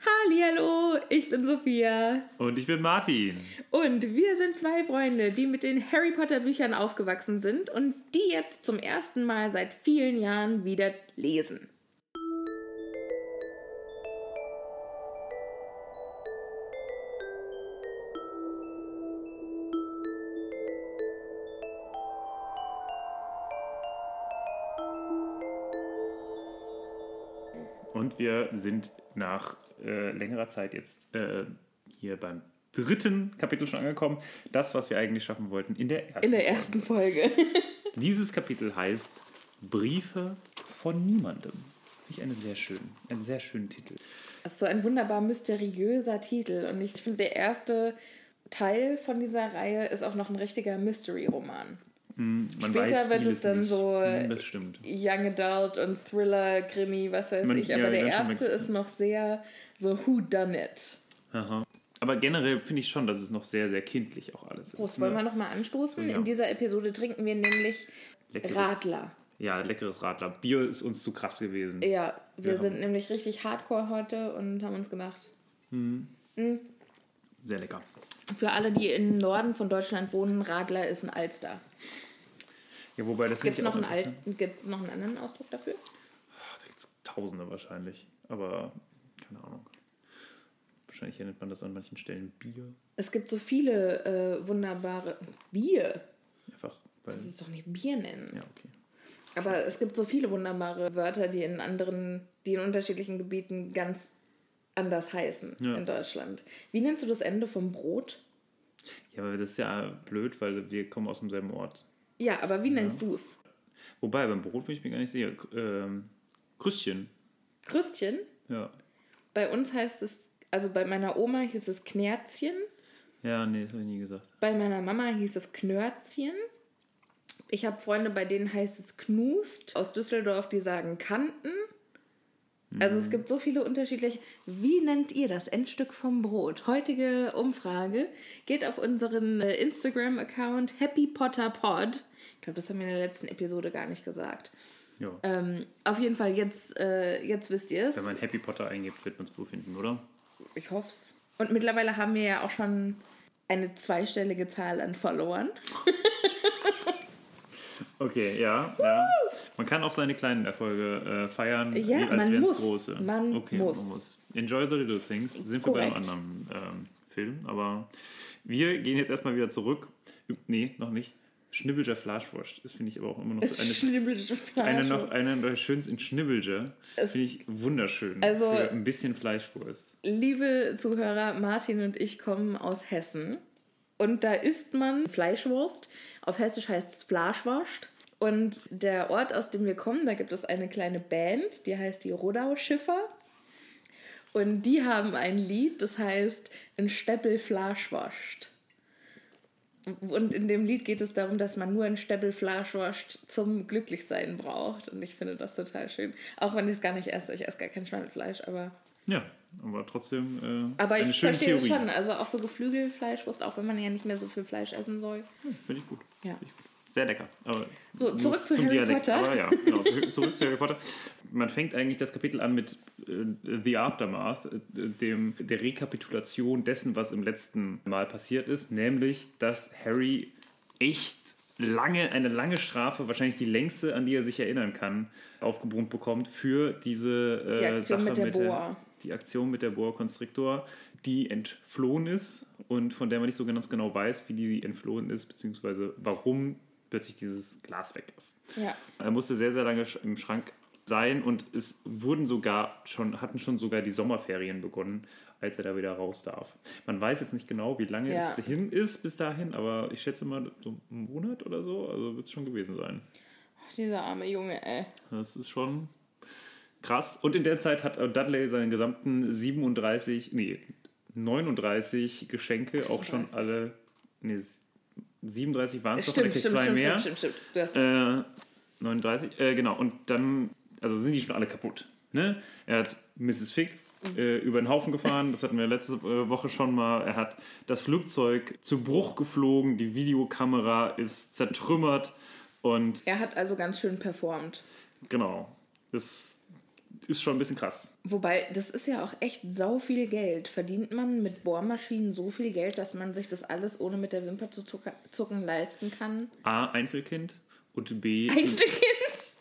Hallihallo, ich bin Sophia. Und ich bin Martin. Und wir sind zwei Freunde, die mit den Harry Potter Büchern aufgewachsen sind und die jetzt zum ersten Mal seit vielen Jahren wieder lesen. Und wir sind nach äh, längerer Zeit jetzt äh, hier beim dritten Kapitel schon angekommen. Das, was wir eigentlich schaffen wollten in der ersten In der Folge. ersten Folge. Dieses Kapitel heißt Briefe von niemandem. Finde ich eine sehr schön, einen sehr schönen Titel. Das ist so ein wunderbar mysteriöser Titel. Und ich finde, der erste Teil von dieser Reihe ist auch noch ein richtiger Mystery-Roman. Man Später wird es dann nicht. so Hm. Young Adult und Thriller, Krimi, was weiß Man- ich. ja, Aber der ganz schön erste ist noch sehr so Who Done It. Aha. Aber generell finde ich schon, dass es noch sehr, sehr kindlich auch alles ist. Prost, wollen wir ne? nochmal anstoßen? Ja. In dieser Episode trinken wir nämlich Leckeres- Radler. Ja, leckeres Radler. Bier ist uns zu krass gewesen. Ja, wir Ja. sind nämlich richtig hardcore heute und haben uns gedacht, Sehr lecker. für alle, die im Norden von Deutschland wohnen, Radler ist ein Alster. Ja, wobei das Gibt es noch, einen. Al- noch einen anderen Ausdruck dafür? Ach, da gibt's Tausende wahrscheinlich. Aber keine Ahnung. Wahrscheinlich nennt man das an manchen Stellen Bier. Es gibt so viele äh, wunderbare. Bier? Einfach, weil. Das ist doch nicht Bier nennen. Ja, okay. Aber es gibt so viele wunderbare Wörter, die in anderen, die in unterschiedlichen Gebieten ganz anders heißen Ja. in Deutschland. Wie nennst du das Ende vom Brot? Ja, aber das ist ja blöd, weil wir kommen aus demselben Ort. Ja, aber wie nennst du es? Wobei, beim Brot bin ich mir gar nicht sicher. Ähm, Krüstchen. Krüstchen? Ja. Bei uns heißt es, also bei meiner Oma hieß es Knerzchen, Ja, nee, das habe ich nie gesagt. bei meiner Mama hieß es Knörzchen. Ich habe Freunde, bei denen heißt es Knust. Aus Düsseldorf, die sagen Kanten. Also Mhm. es gibt so viele unterschiedliche. Wie nennt ihr das Endstück vom Brot? Heutige Umfrage geht auf unseren äh, Instagram-Account Happy Potter Pod. Ich glaube, das haben wir in der letzten Episode gar nicht gesagt. Ja. Ähm, auf jeden Fall, jetzt, äh, jetzt wisst ihr es. Wenn man Happy Potter eingibt, wird man es wohl finden, oder? Ich hoffe es. Und mittlerweile haben wir ja auch schon eine zweistellige Zahl an Followern. Okay, ja, ja. Man kann auch seine kleinen Erfolge äh, feiern, Ja, als man wären es große. Man okay, muss. man muss. Enjoy the little things. Sind wir bei einem Korrekt. anderen ähm, Film. Aber wir gehen jetzt erstmal wieder zurück. Nee, noch nicht. Schnibbelger Fleischwurst. Das finde ich aber auch immer noch so eine, eine, noch, eine der schönsten Schnibbelger. Finde ich wunderschön. Also- für ein bisschen Fleischwurst. Liebe Zuhörer, Martin und ich kommen aus Hessen. Und da isst man Fleischwurst. Auf Hessisch heißt es Fleischwurst. Und der Ort, aus dem wir kommen, da gibt es eine kleine Band, die heißt die Rodau-Schiffer. Und die haben ein Lied, das heißt Ein Steppel Fleischwurst. Und in dem Lied geht es darum, dass man nur ein Steppel Fleischwurst zum Glücklichsein braucht. Und ich finde das total schön. Auch wenn ich es gar nicht esse. Ich esse gar kein Schweinefleisch, aber Ja, aber trotzdem äh, aber eine ich verstehe es Theorie. schon. Also auch so Geflügelfleischwurst, auch wenn man ja nicht mehr so viel Fleisch essen soll. Finde ich gut. Ja. Finde ich gut. Sehr lecker. Aber So, zurück zu Harry Dialekt. Potter. Aber ja, genau, zurück zu Harry Potter. Man fängt eigentlich das Kapitel an mit äh, The Aftermath, äh, dem, der Rekapitulation dessen, was im letzten Mal passiert ist, nämlich, dass Harry echt lange, eine lange Strafe, wahrscheinlich die längste, an die er sich erinnern kann, aufgebrummt bekommt für diese äh, Die Aktion Sache mit der Boa. Boa. die Aktion mit der Boa Constrictor, die entflohen ist und von der man nicht so ganz genau weiß, wie die entflohen ist, beziehungsweise warum plötzlich dieses Glas weg ist. Ja. Er musste sehr, sehr lange im Schrank sein und es wurden sogar schon, hatten schon sogar die Sommerferien begonnen, als er da wieder raus darf. Man weiß jetzt nicht genau, wie lange Ja. es hin ist bis dahin, aber ich schätze mal so einen Monat oder so, also wird es schon gewesen sein. Ach, dieser arme Junge, ey. Das ist schon krass. Und in der Zeit hat Dudley seinen gesamten 37, nee, 39 Geschenke auch schon alle, nee, 37 waren es doch, Stimmt, stimmt, zwei stimmt, mehr. stimmt, stimmt, stimmt. Du hast Äh, 39, äh, genau. Und dann, also sind die schon alle kaputt. Ne? Er hat Mrs. Fig äh, über den Haufen gefahren, das hatten wir letzte äh, Woche schon mal. Er hat das Flugzeug zu Bruch geflogen, die Videokamera ist zertrümmert und er hat also ganz schön performt. genau, das ist schon ein bisschen krass. Wobei, das ist ja auch echt sau viel Geld. Verdient man mit Bohrmaschinen so viel Geld, dass man sich das alles ohne mit der Wimper zu zucken leisten kann? A, Einzelkind und B, Einzelkind?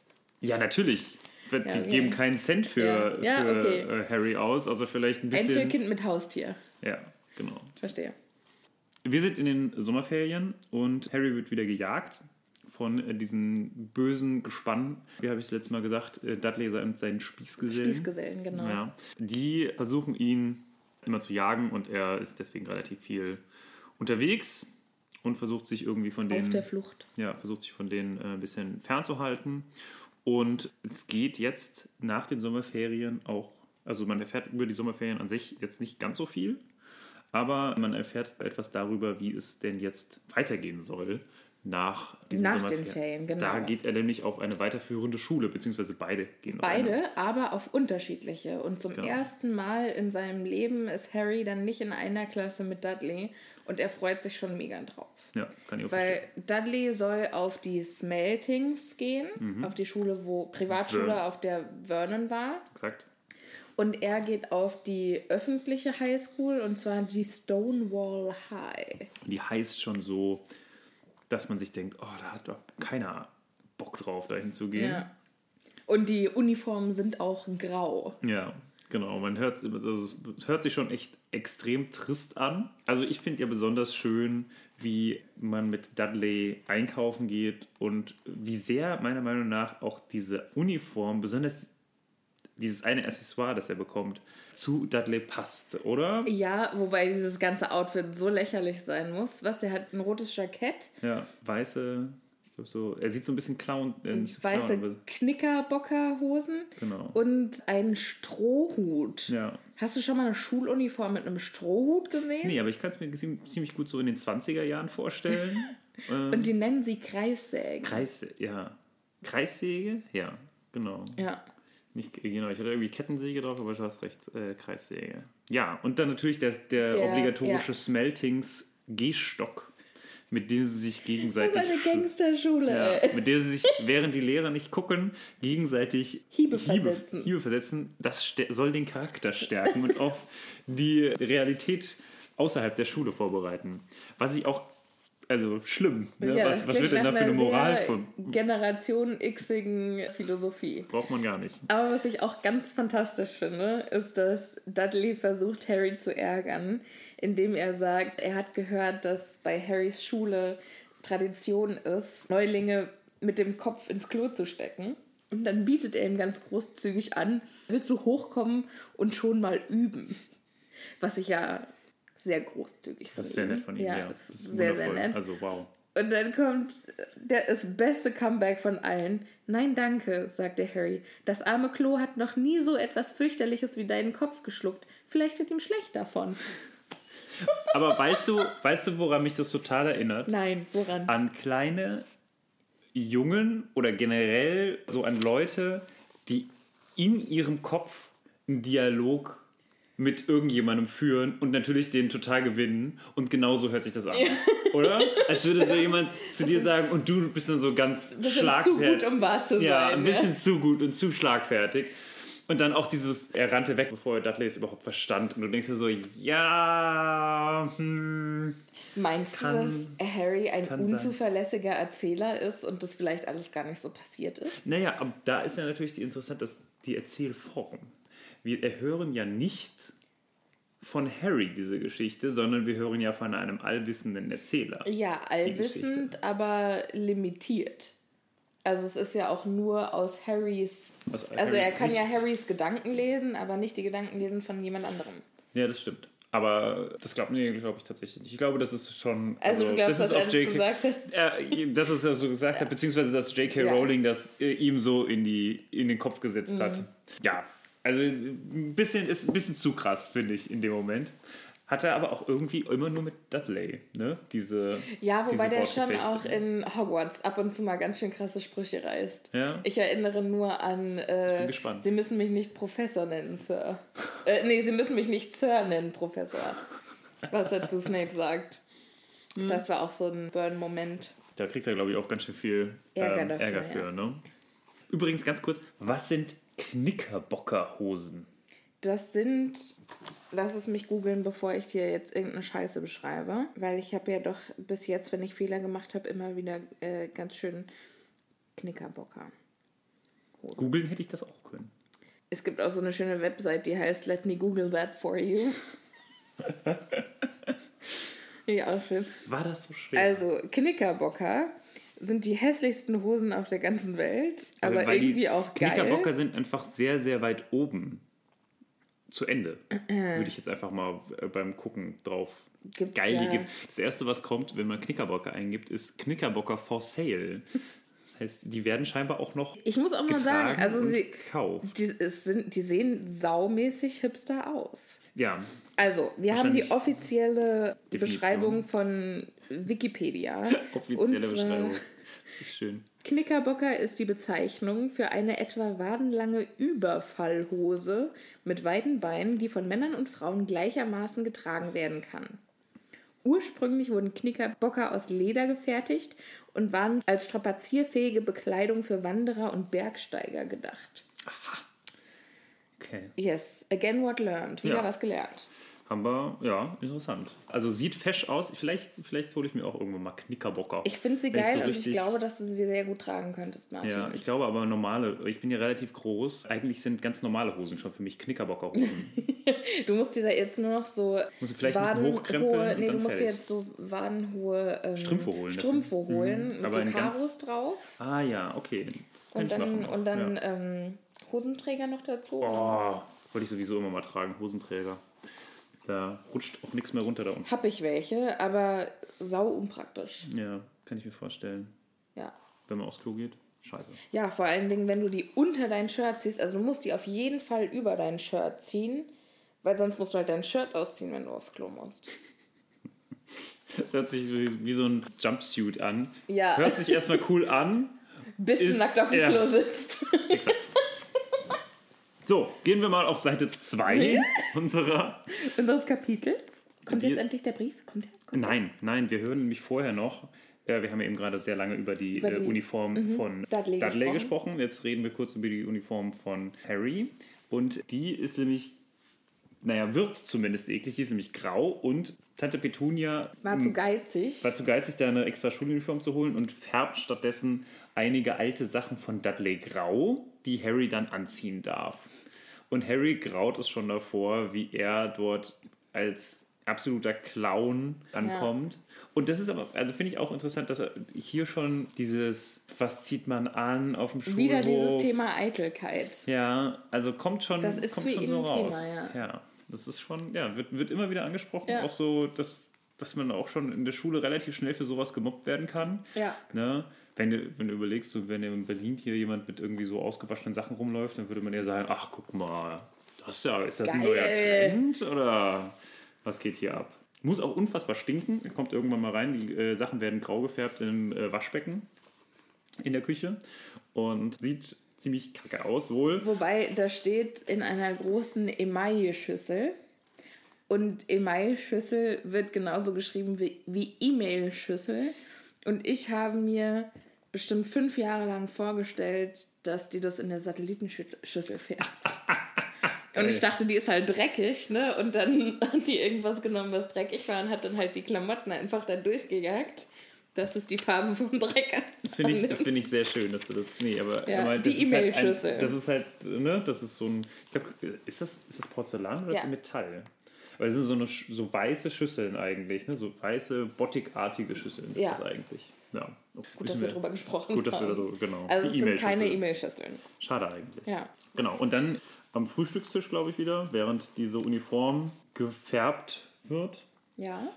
ja natürlich. Die okay. geben keinen Cent für, Ja, ja, für okay. äh, Harry aus, also vielleicht ein bisschen. Einzelkind mit Haustier. Ja, genau. Verstehe. Wir sind in den Sommerferien und Harry wird wieder gejagt von äh, diesen bösen Gespann. Wie habe ich es letztes Mal gesagt? Äh, Dudley und seinen Spießgesellen. Spießgesellen, genau. Ja. Die versuchen ihn immer zu jagen und er ist deswegen relativ viel unterwegs und versucht sich irgendwie von denen Auf der Flucht. ja, versucht sich von denen ein bisschen fernzuhalten. Und es geht jetzt nach den Sommerferien auch, also man erfährt über die Sommerferien an sich jetzt nicht ganz so viel, aber man erfährt etwas darüber, wie es denn jetzt weitergehen soll nach Nach den. Ferien, genau. Da geht er nämlich auf eine weiterführende Schule, beziehungsweise beide gehen auf. Beide, aber auf unterschiedliche. Und zum Genau. ersten Mal in seinem Leben ist Harry dann nicht in einer Klasse mit Dudley und er freut sich schon mega drauf. Ja, kann ich auch Weil verstehen. Dudley soll auf die Smeltings gehen, auf die Schule, wo Privatschule, Mhm. Auf der Vernon war. Exakt. Und er geht auf die öffentliche Highschool und zwar die Stonewall High. Die heißt schon so, dass man sich denkt, oh, da hat doch keiner Bock drauf, dahin zu gehen. Ja. Und die Uniformen sind auch grau. Ja. Genau, man hört, also es hört sich schon echt extrem trist an. Also ich finde ja besonders schön, wie man mit Dudley einkaufen geht und wie sehr meiner Meinung nach auch diese Uniform, besonders dieses eine Accessoire, das er bekommt, zu Dudley passt, oder? Ja, wobei dieses ganze Outfit so lächerlich sein muss. Was, der hat ein rotes Jackett, Ja, weiße, ich glaube so, er sieht so ein bisschen Clown, äh, nicht weiße Clown, Knickerbockerhosen Genau. und einen Strohhut. Ja. Hast du schon mal eine Schuluniform mit einem Strohhut gesehen? Nee, aber ich kann es mir ziem- ziemlich gut so in den 20er Jahren vorstellen. ähm, Und die nennen sie Kreissägen. Kreis, ja. Kreissäge? Ja, genau. ja. Nicht, genau, ich hatte irgendwie Kettensäge drauf, aber du hast recht, äh, Kreissäge. Ja, und dann natürlich der, der, Der- obligatorische ja. Smeltings Gehstock, mit dem sie sich Das gegenseitig ist eine sch- Gangsterschule. ja, mit der sie sich, während die Lehrer nicht gucken, gegenseitig Hiebe versetzen. Hiebe versetzen. Das soll den Charakter stärken und auf die Realität außerhalb der Schule vorbereiten. Was ich auch, also schlimm. Ne? Ja, was was wird denn da für eine Moral von? Generation Xigen Philosophie. Braucht man gar nicht. Aber was ich auch ganz fantastisch finde, ist, dass Dudley versucht, Harry zu ärgern, indem er sagt, er hat gehört, dass bei Harrys Schule Tradition ist, Neulinge mit dem Kopf ins Klo zu stecken. Und dann bietet er ihm ganz großzügig an, willst du hochkommen und schon mal üben? Was ich ja sehr großzügig. Das ist sehr nett von ihm, ja. Ja, Das ist sehr, sehr nett. Also wow. Und dann kommt der, das beste Comeback von allen. Nein, danke, sagte Harry. Das arme Klo hat noch nie so etwas fürchterliches wie deinen Kopf geschluckt. Vielleicht wird ihm schlecht davon. Aber weißt du, weißt du, woran mich das total erinnert? Nein, woran? An kleine Jungen oder generell so an Leute, die in ihrem Kopf einen Dialog mit irgendjemandem führen und natürlich den total gewinnen. Und genauso hört sich das an. Oder? Als würde so jemand zu dir sagen, und du bist dann so ganz ist zu schlagfertig. gut, um wahr zu Ja, sein. ein bisschen zu gut und zu schlagfertig. Und dann auch dieses, er rannte weg, bevor er Dudley es überhaupt verstand. Und du denkst dir so, ja, hm, Meinst kann- du, dass Harry ein kann sein. unzuverlässiger Erzähler ist und das vielleicht alles gar nicht so passiert ist? Naja, aber da ist ja natürlich die interessant, dass die Erzählform. Wir hören ja nicht von Harry diese Geschichte, sondern wir hören ja von einem allwissenden Erzähler. Ja, allwissend, aber limitiert. Also es ist ja auch nur aus Harrys... Aus Also er Harrys kann ja Sicht. Harrys Gedanken lesen, aber nicht die Gedanken lesen von jemand anderem. Ja, das stimmt. Aber das glaube nee, glaub ich tatsächlich nicht. Ich glaube, das ist schon. Also, du glaubst, das dass er das gesagt hat? Äh, dass es ja so gesagt hat, beziehungsweise dass J.K. Ja. Rowling das äh, ihm so in, die, in den Kopf gesetzt Mhm. hat. Ja, also ein bisschen, ist ein bisschen zu krass, finde ich, in dem Moment. Hat er aber auch irgendwie immer nur mit Dudley, ne? Diese. Ja, wobei diese der schon auch in Hogwarts ab und zu mal ganz schön krasse Sprüche reißt. Ja. Ich erinnere nur an. Äh, bin gespannt. Sie müssen mich nicht Professor nennen, Sir. äh, nee, Sie müssen mich nicht Sir nennen, Professor. Was er zu Snape sagt. Hm. Das war auch so ein Burn-Moment. Da kriegt er, glaube ich, auch ganz schön viel Ärger ähm, dafür, Ärger für. ja. Ne? Übrigens, ganz kurz, was sind Knickerbockerhosen? Das sind. Lass es mich googeln, bevor ich dir jetzt irgendeine Scheiße beschreibe. Weil ich habe ja doch bis jetzt, wenn ich Fehler gemacht habe, immer wieder äh, ganz schön Knickerbocker. Googeln hätte ich das auch können. Es gibt auch so eine schöne Website, die heißt Let me Google that for you. ja, auch schön. War das so schwer? Also, Knickerbocker sind die hässlichsten Hosen auf der ganzen Welt, aber die irgendwie auch geil. Knickerbocker sind einfach sehr, sehr weit oben. Zu Ende. Würde ich jetzt einfach mal äh, beim Gucken drauf. Gibt's Geil, die gibt's. Das erste, was kommt, wenn man Knickerbocker eingibt, ist Knickerbocker for sale. Das heißt, die werden scheinbar auch noch Ich muss auch mal sagen, also sie, die, sind, die sehen saumäßig hipster aus. Ja, Also, wir haben die offizielle Definition. Beschreibung von Wikipedia. offizielle Beschreibung. Das ist schön. Knickerbocker ist die Bezeichnung für eine etwa wadenlange Überfallhose mit weiten Beinen, die von Männern und Frauen gleichermaßen getragen werden kann. Ursprünglich wurden Knickerbocker aus Leder gefertigt und waren als strapazierfähige Bekleidung für Wanderer und Bergsteiger gedacht. Okay. Yes, again what learned. Wieder Ja. was gelernt. haben wir, ja, interessant. Also sieht fesch aus. Vielleicht, vielleicht hole ich mir auch irgendwann mal Knickerbocker. Ich finde sie Wenn geil so und ich glaube, dass du sie sehr gut tragen könntest, Martin. Ja, ich glaube aber normale, ich bin ja relativ groß. Eigentlich sind ganz normale Hosen schon für mich Knickerbockerhosen. Du musst dir da jetzt nur noch so Muss ich vielleicht ein bisschen hochkrempeln und nee, du musst dir fertig. jetzt so wadenhohe ähm, Strümpfe holen. Strümpfe holen Mhm. mit Aber so Karos drauf ah ja, okay. Und dann, und dann ja. ähm, Hosenträger noch dazu. Oh, wollte ich sowieso immer mal tragen, Hosenträger. Da rutscht auch nichts mehr runter da unten. Hab ich welche, aber sau unpraktisch. Ja, kann ich mir vorstellen. Ja. Wenn man aufs Klo geht. Scheiße. Ja, vor allen Dingen, wenn du die unter dein Shirt ziehst. Also du musst die auf jeden Fall über dein Shirt ziehen, weil sonst musst du halt dein Shirt ausziehen, wenn du aufs Klo musst. Das hört sich wie, so ein Jumpsuit an. Ja. Hört sich erstmal cool an. Bis du nackt auf dem ja. Klo sitzt. Exakt. So, gehen wir mal auf Seite 2 unserer. Unseres Kapitels. Kommt Wir- jetzt endlich der Brief? Kommt der? Kommt? Nein, nein, wir hören nämlich vorher noch. Äh, wir haben ja eben gerade sehr lange über die, Über äh, die- Uniform von Dudley gesprochen. gesprochen. Jetzt reden wir kurz über die Uniform von Harry. Und die ist nämlich, naja, wird zumindest eklig. Die ist nämlich grau und Tante Petunia War zu geizig. war zu geizig, da eine extra Schuluniform zu holen und färbt stattdessen einige alte Sachen von Dudley grau, die Harry dann anziehen darf. Und Harry graut es schon davor, wie er dort als absoluter Clown ankommt. Und das ist aber, also finde ich auch interessant, dass er hier schon dieses, was zieht man an auf dem Schulhof? Wieder dieses Thema Eitelkeit. Ja, also kommt schon, Das ist kommt für schon ihn so ein raus. Thema, ja. das ist schon, ja, wird, wird immer wieder angesprochen. Ja. Auch so, dass, dass man auch schon in der Schule relativ schnell für sowas gemobbt werden kann. Ja. Ne? Wenn, du, wenn du überlegst, so, wenn in Berlin hier jemand mit irgendwie so ausgewaschenen Sachen rumläuft, dann würde man ja sagen, ach, guck mal, das ist ja, ist das ein Geil. neuer Trend oder was geht hier ab? Muss auch unfassbar stinken. Er kommt irgendwann mal rein, die äh, Sachen werden grau gefärbt im äh, Waschbecken in der Küche und sieht ziemlich kacke aus wohl. Wobei, da steht in einer großen Emaille-Schüssel. Und Emaille-Schüssel wird genauso geschrieben wie, wie E-Mail-Schüssel. Und ich habe mir bestimmt fünf Jahre lang vorgestellt, dass die das in der Satellitenschüssel färbt. Und ich dachte, die ist halt dreckig, ne? Und dann hat die irgendwas genommen, was dreckig war und hat dann halt die Klamotten einfach da durchgejagt. Das ist die Farbe vom Dreck. Das finde ich, das finde ich sehr schön, dass du das. Nee, aber, Ja, aber die das ist halt E-Mail-Schüssel. Das ist halt, ne, das ist so ein. Ich glaube, ist das, ist das Porzellan oder ist Ja. das Metall? Weil es sind so, eine, so weiße Schüsseln eigentlich, ne? So weiße, bottigartige Schüsseln Ja. das eigentlich. Ja. Gut, dass wir drüber gesprochen Gut, dass wir haben. darüber, genau. Also die es sind keine E-Mail-Schüssel. E-Mail-Schüsseln. Schade eigentlich. Ja. Genau. Und dann am Frühstückstisch, glaube ich, wieder, während diese Uniform gefärbt wird, Ja.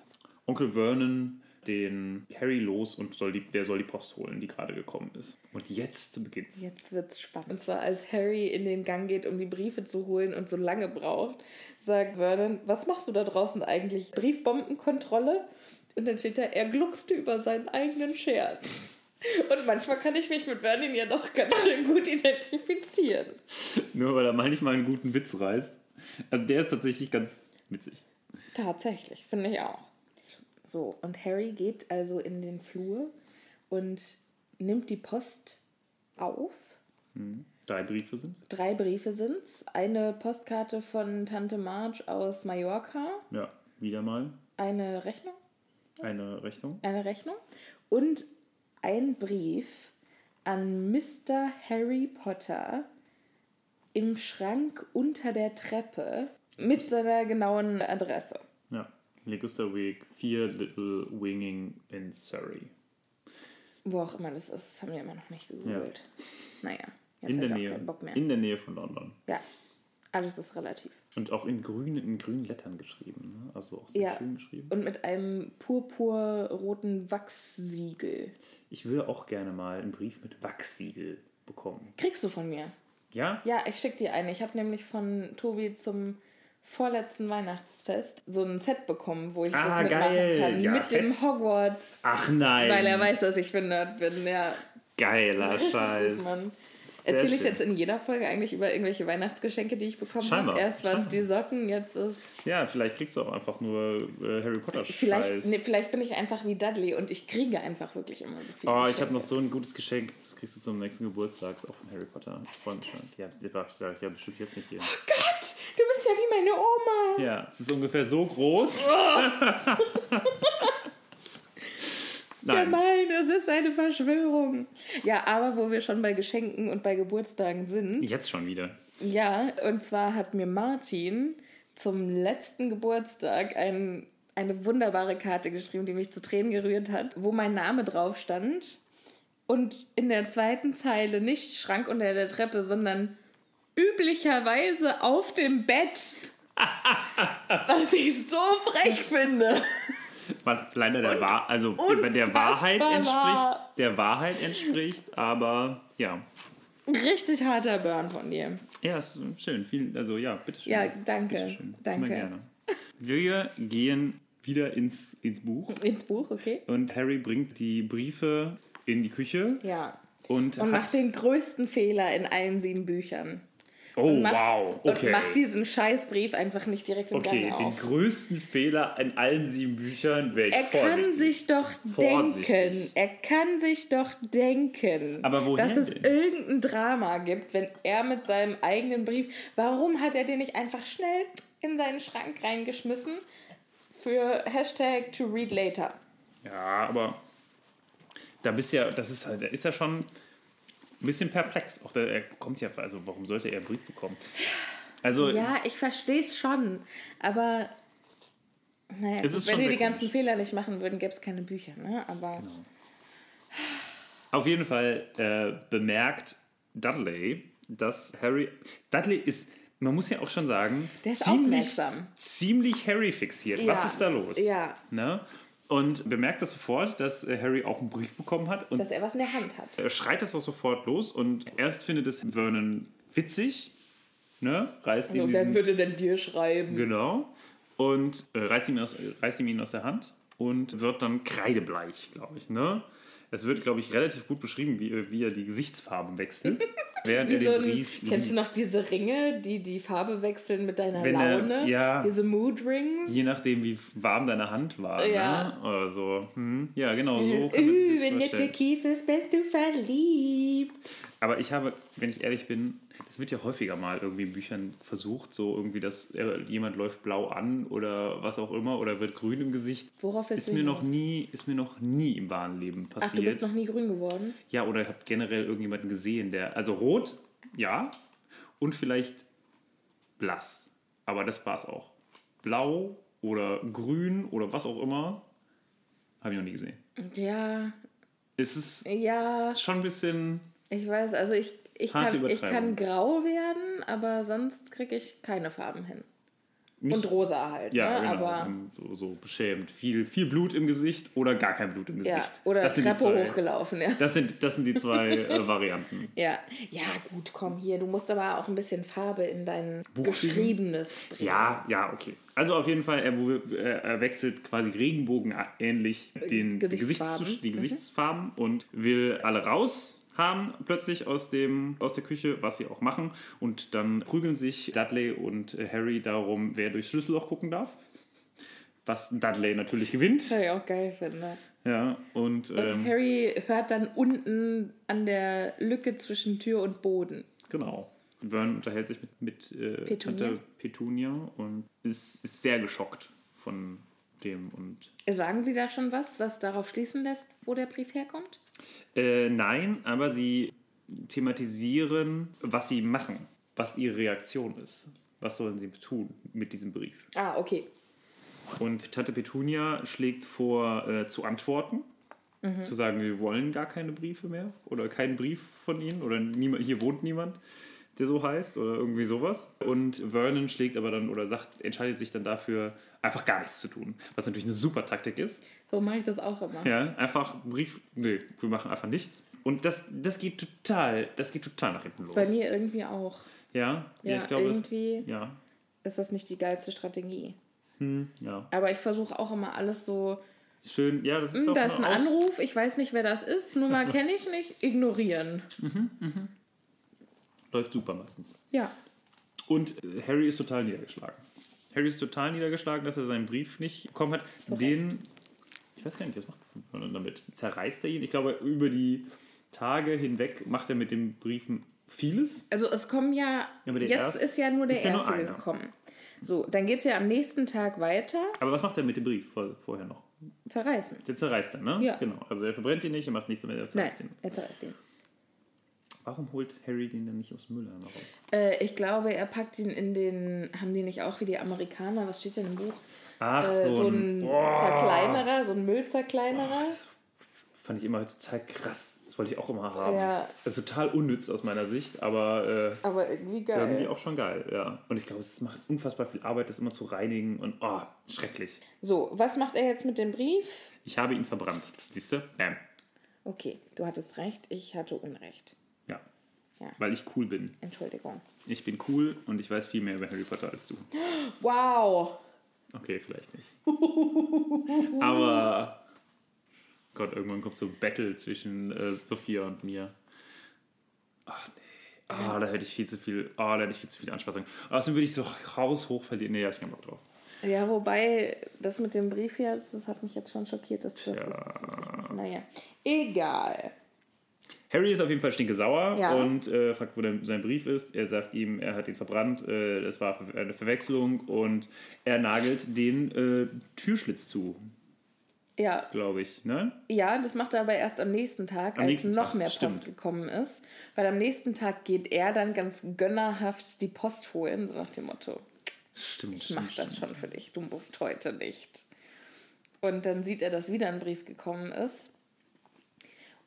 Onkel Vernon den Harry los und soll die, der soll die Post holen, die gerade gekommen ist. Und jetzt beginnt's. Jetzt wird's spannend. Und zwar als Harry in den Gang geht, um die Briefe zu holen und so lange braucht, sagt Vernon, was machst du da draußen eigentlich? Briefbombenkontrolle? Und dann steht da, er gluckste über seinen eigenen Scherz. Und manchmal kann ich mich mit Vernon ja doch ganz schön gut identifizieren. Nur weil er manchmal einen guten Witz reißt. Also der ist tatsächlich ganz witzig. Tatsächlich, finde ich auch. So, und Harry geht also in den Flur und nimmt die Post auf. Drei Briefe sind Drei Briefe sind's. Eine Postkarte von Tante Marge aus Mallorca, Ja, wieder mal eine Rechnung, eine Rechnung. eine Rechnung und ein Brief an Mr. Harry Potter im Schrank unter der Treppe mit seiner genauen Adresse. Ja. Liguster Week 4 Little Winging in Surrey. Wo auch immer das ist, das haben wir immer noch nicht gegoogelt. Naja, jetzt In habe der, ich auch Nähe, keinen Bock mehr. in der Nähe von London. ja, alles ist relativ. Und auch in grünen, in grünen Lettern geschrieben. Ne? Also auch sehr Ja, schön geschrieben. und mit einem purpurroten Wachssiegel. Ich würde auch gerne mal einen Brief mit Wachssiegel bekommen. Kriegst du von mir? Ja? Ja, ich schick dir eine. Ich habe nämlich von Tobi zum vorletzten Weihnachtsfest so ein Set bekommen, wo ich Ah, das mitmachen geil. kann. Ja, mit dem fett. Hogwarts, Ach nein. weil er weiß, dass ich Nerd bin. Ja, Geiler Scheiß. gut, Erzähle ich jetzt in jeder Folge eigentlich über irgendwelche Weihnachtsgeschenke, die ich bekommen habe? Erst waren es die. Socken, jetzt ist. Ja, vielleicht kriegst du auch einfach nur äh, Harry Potter Vielleicht, Scheiß. nee, vielleicht bin ich einfach wie Dudley und ich kriege einfach wirklich immer so viel. Oh, ich habe noch so ein gutes Geschenk, das kriegst du zum nächsten Geburtstag, auch von Harry Potter. Was ist das? Ja, das ich ja bestimmt jetzt nicht hier. Gott, du bist ja wie meine Oma. Ja, es ist ungefähr so groß. Ja, Nein. nein, das ist eine Verschwörung. Ja, aber wo wir schon bei Geschenken und bei Geburtstagen sind. Jetzt schon wieder. Ja, und zwar hat mir Martin zum letzten Geburtstag ein, eine wunderbare Karte geschrieben, die mich zu Tränen gerührt hat, wo mein Name drauf stand. Und in der zweiten Zeile nicht Schrank unter der Treppe, sondern üblicherweise auf dem Bett. Was ich so frech finde. Was leider der, Und Wahr also der Wahrheit entspricht, der Wahrheit entspricht, aber ja. Richtig harter Burn von dir. Ja, ist schön. Vielen, also ja, bitteschön. Ja, danke, Bitteschön. danke. Immer gerne. Wir gehen wieder ins, ins Buch Ins Buch, okay? und Harry bringt die Briefe in die Küche Ja. und, Und macht den größten Fehler in allen sieben Büchern. Oh, Und macht, wow. Okay. Und macht diesen Scheißbrief einfach nicht direkt im Okay, Gange den auf. größten Fehler in allen sieben Büchern wäre ich Er vorsichtig. kann sich doch Vorsichtig. denken, er kann sich doch denken, Aber woher dass es denn? irgendein Drama gibt, wenn er mit seinem eigenen Brief, warum hat er den nicht einfach schnell in seinen Schrank reingeschmissen für Hashtag to read later? Ja, aber da bist ja, das ist halt, ist ja schon ein bisschen perplex. Auch der, er kommt ja, also warum sollte er einen Brief bekommen? Also, Ja, ich verstehe es schon, aber naja, Es ist wenn die die ganzen komisch. Fehler nicht machen würden, gäbe es keine Bücher, ne? Aber Genau. auf jeden Fall äh, bemerkt Dudley, dass Harry, Dudley ist, man muss ja auch schon sagen, Der ist ziemlich, aufmerksam. ziemlich Harry fixiert. Ja, Was ist da los? ja. Ne? Und bemerkt das sofort, dass äh, Harry auch einen Brief bekommen hat und dass er was in der Hand hat. Er schreit das auch sofort los und erst findet es Vernon witzig, ne? reißt ihm Also, diesen, wer würde denn dir schreiben? genau und äh, reißt, ihm aus, reißt ihm ihn aus der Hand und wird dann kreidebleich, glaube ich. Ne? Es wird, glaube ich, relativ gut beschrieben, wie, wie er die Gesichtsfarben wechselt, während Wie er so den ein, Brief kennst du liest. noch diese Ringe, die die Farbe wechseln mit deiner Wenn er- Laune? ja. Diese Mood Rings? Je nachdem, wie warm deine Hand war. Ja. Ne? Oder so. Hm, ja, genau, so kann Uh, wenn der. Türkis ist, bist du verliebt. Aber ich habe, wenn ich ehrlich bin, das wird ja häufiger mal irgendwie in Büchern versucht, so irgendwie, dass jemand läuft blau an oder was auch immer oder wird grün im Gesicht. Worauf willst Ist mir noch nie, ist mir noch nie im wahren Leben Ach, du passiert. bist noch nie grün geworden? ja, oder habt generell irgendjemanden gesehen, der, also rot, ja, und vielleicht blass. Aber das war's auch. Blau oder grün oder was auch immer, habe ich noch nie gesehen. Ja, Es ist ja, schon ein bisschen, ich weiß, also ich, ich, kann, ich kann grau werden, aber sonst kriege ich keine Farben hin. Nicht- Und rosa halt, Ja, ne? genau. aber ähm, so, so beschämt. Viel, viel Blut im Gesicht oder gar kein Blut im Gesicht. ja, oder das Treppe hochgelaufen, ja. Das sind, das sind die zwei äh, Varianten. Ja, ja, gut, komm hier. Du musst aber auch ein bisschen Farbe in dein Buch Geschriebenes bringen. Ja, ja, okay. Also auf jeden Fall, er, er wechselt quasi regenbogenähnlich den, die, Gesichtsfarben. Gesichtszus- die Mhm. Gesichtsfarben und will alle raus haben plötzlich aus, dem, aus der Küche, was sie auch machen. Und dann prügeln sich Dudley und äh, Harry darum, wer durchs Schlüsselloch gucken darf. Was Dudley natürlich gewinnt. Was ich auch geil finde. Ja, und, Und ähm, Harry hört dann unten an der Lücke zwischen Tür und Boden. Genau. Vern unterhält sich mit, mit äh, Petunia. Tante Petunia und ist, ist sehr geschockt von dem. Und Sagen Sie da schon was, was darauf schließen lässt, wo der Brief herkommt? Äh, nein, aber sie thematisieren, was sie machen, was ihre Reaktion ist. Was sollen sie tun mit diesem Brief? Ah, okay. Und Tante Petunia schlägt vor, äh, zu antworten. Mhm. Zu sagen, wir wollen gar keine Briefe mehr oder keinen Brief von ihnen oder niemand, hier wohnt niemand, der so heißt oder irgendwie sowas. Und Vernon schlägt aber dann oder sagt, entscheidet sich dann dafür, einfach gar nichts zu tun. Was natürlich eine super Taktik ist. So mache ich das auch immer. Ja, einfach Brief, nee, wir machen einfach nichts. Und das, das geht total, das geht total nach hinten los. Bei mir irgendwie auch. Ja, ja, Ja, ich glaube, das, irgendwie ja, ist das nicht die geilste Strategie. ja. Aber ich versuche auch immer alles so, Schön, ja, das ist hm, auch da ist ein Aus- Anruf, ich weiß nicht, wer das ist, Nummer kenne ich nicht, ignorieren. Läuft super meistens. Ja. Und äh, Harry ist total niedergeschlagen. Harry ist total niedergeschlagen, dass er seinen Brief nicht bekommen hat. Den, ich weiß gar nicht, was macht er damit? Zerreißt er ihn? Ich glaube, über die Tage hinweg macht er mit den Briefen vieles. Also es kommen ja, jetzt erste- ist ja nur der ist ja nur erste gekommen. So, dann geht es ja am nächsten Tag weiter. Aber was macht er mit dem Brief vor, vorher noch? Zerreißen. Der zerreißt er, ne? Ja. Genau. Also er verbrennt ihn nicht, er macht nichts mehr, er Nein, zerreißt ihn. er zerreißt ihn. Warum holt Harry den denn nicht aus dem Mülleimer raus? Äh, ich glaube, er packt ihn in den, haben die nicht auch wie die Amerikaner, was steht denn im Buch? Ach, Äh, so, so ein. ein Zerkleinerer, so ein Müllzerkleinerer. Fand ich immer total krass. Das wollte ich auch immer haben. Ja. Das ist total unnütz aus meiner Sicht, aber äh, Aber irgendwie geil. irgendwie auch schon geil, ja. Und ich glaube, es macht unfassbar viel Arbeit, das immer zu reinigen und oh, schrecklich. So, was macht er jetzt mit dem Brief? Ich habe ihn verbrannt. Siehst du? Bam. Okay, du hattest recht, ich hatte Unrecht. Ja. Ja. Weil ich cool bin. Entschuldigung. Ich bin cool und ich weiß viel mehr über Harry Potter als du. Wow! Okay, vielleicht nicht. Aber Gott, irgendwann kommt so ein Battle zwischen äh, Sophia und mir. Ach nee. Ah, da hätte ich viel zu viel, ah, da hätte ich viel zu viel Anspassung. Außerdem würde ich so haushoch verlieren. Nee, da hab ich keinen Bock drauf. Ja, wobei, das mit dem Brief jetzt, das hat mich jetzt schon schockiert, dass das ist. Naja, egal. Harry ist auf jeden Fall stinkesauer Ja. und äh, fragt, wo denn sein Brief ist. Er sagt ihm, er hat ihn verbrannt, äh, das war eine Verwechslung und er nagelt den äh, Türschlitz zu, Ja, glaube ich. Ne? ja, das macht er aber erst am nächsten Tag, Am als nächsten noch Tag, mehr Post stimmt. gekommen ist. Weil am nächsten Tag geht er dann ganz gönnerhaft die Post holen, so nach dem Motto, Stimmt. ich mach das schon für dich, du musst heute nicht. Und dann sieht er, dass wieder ein Brief gekommen ist.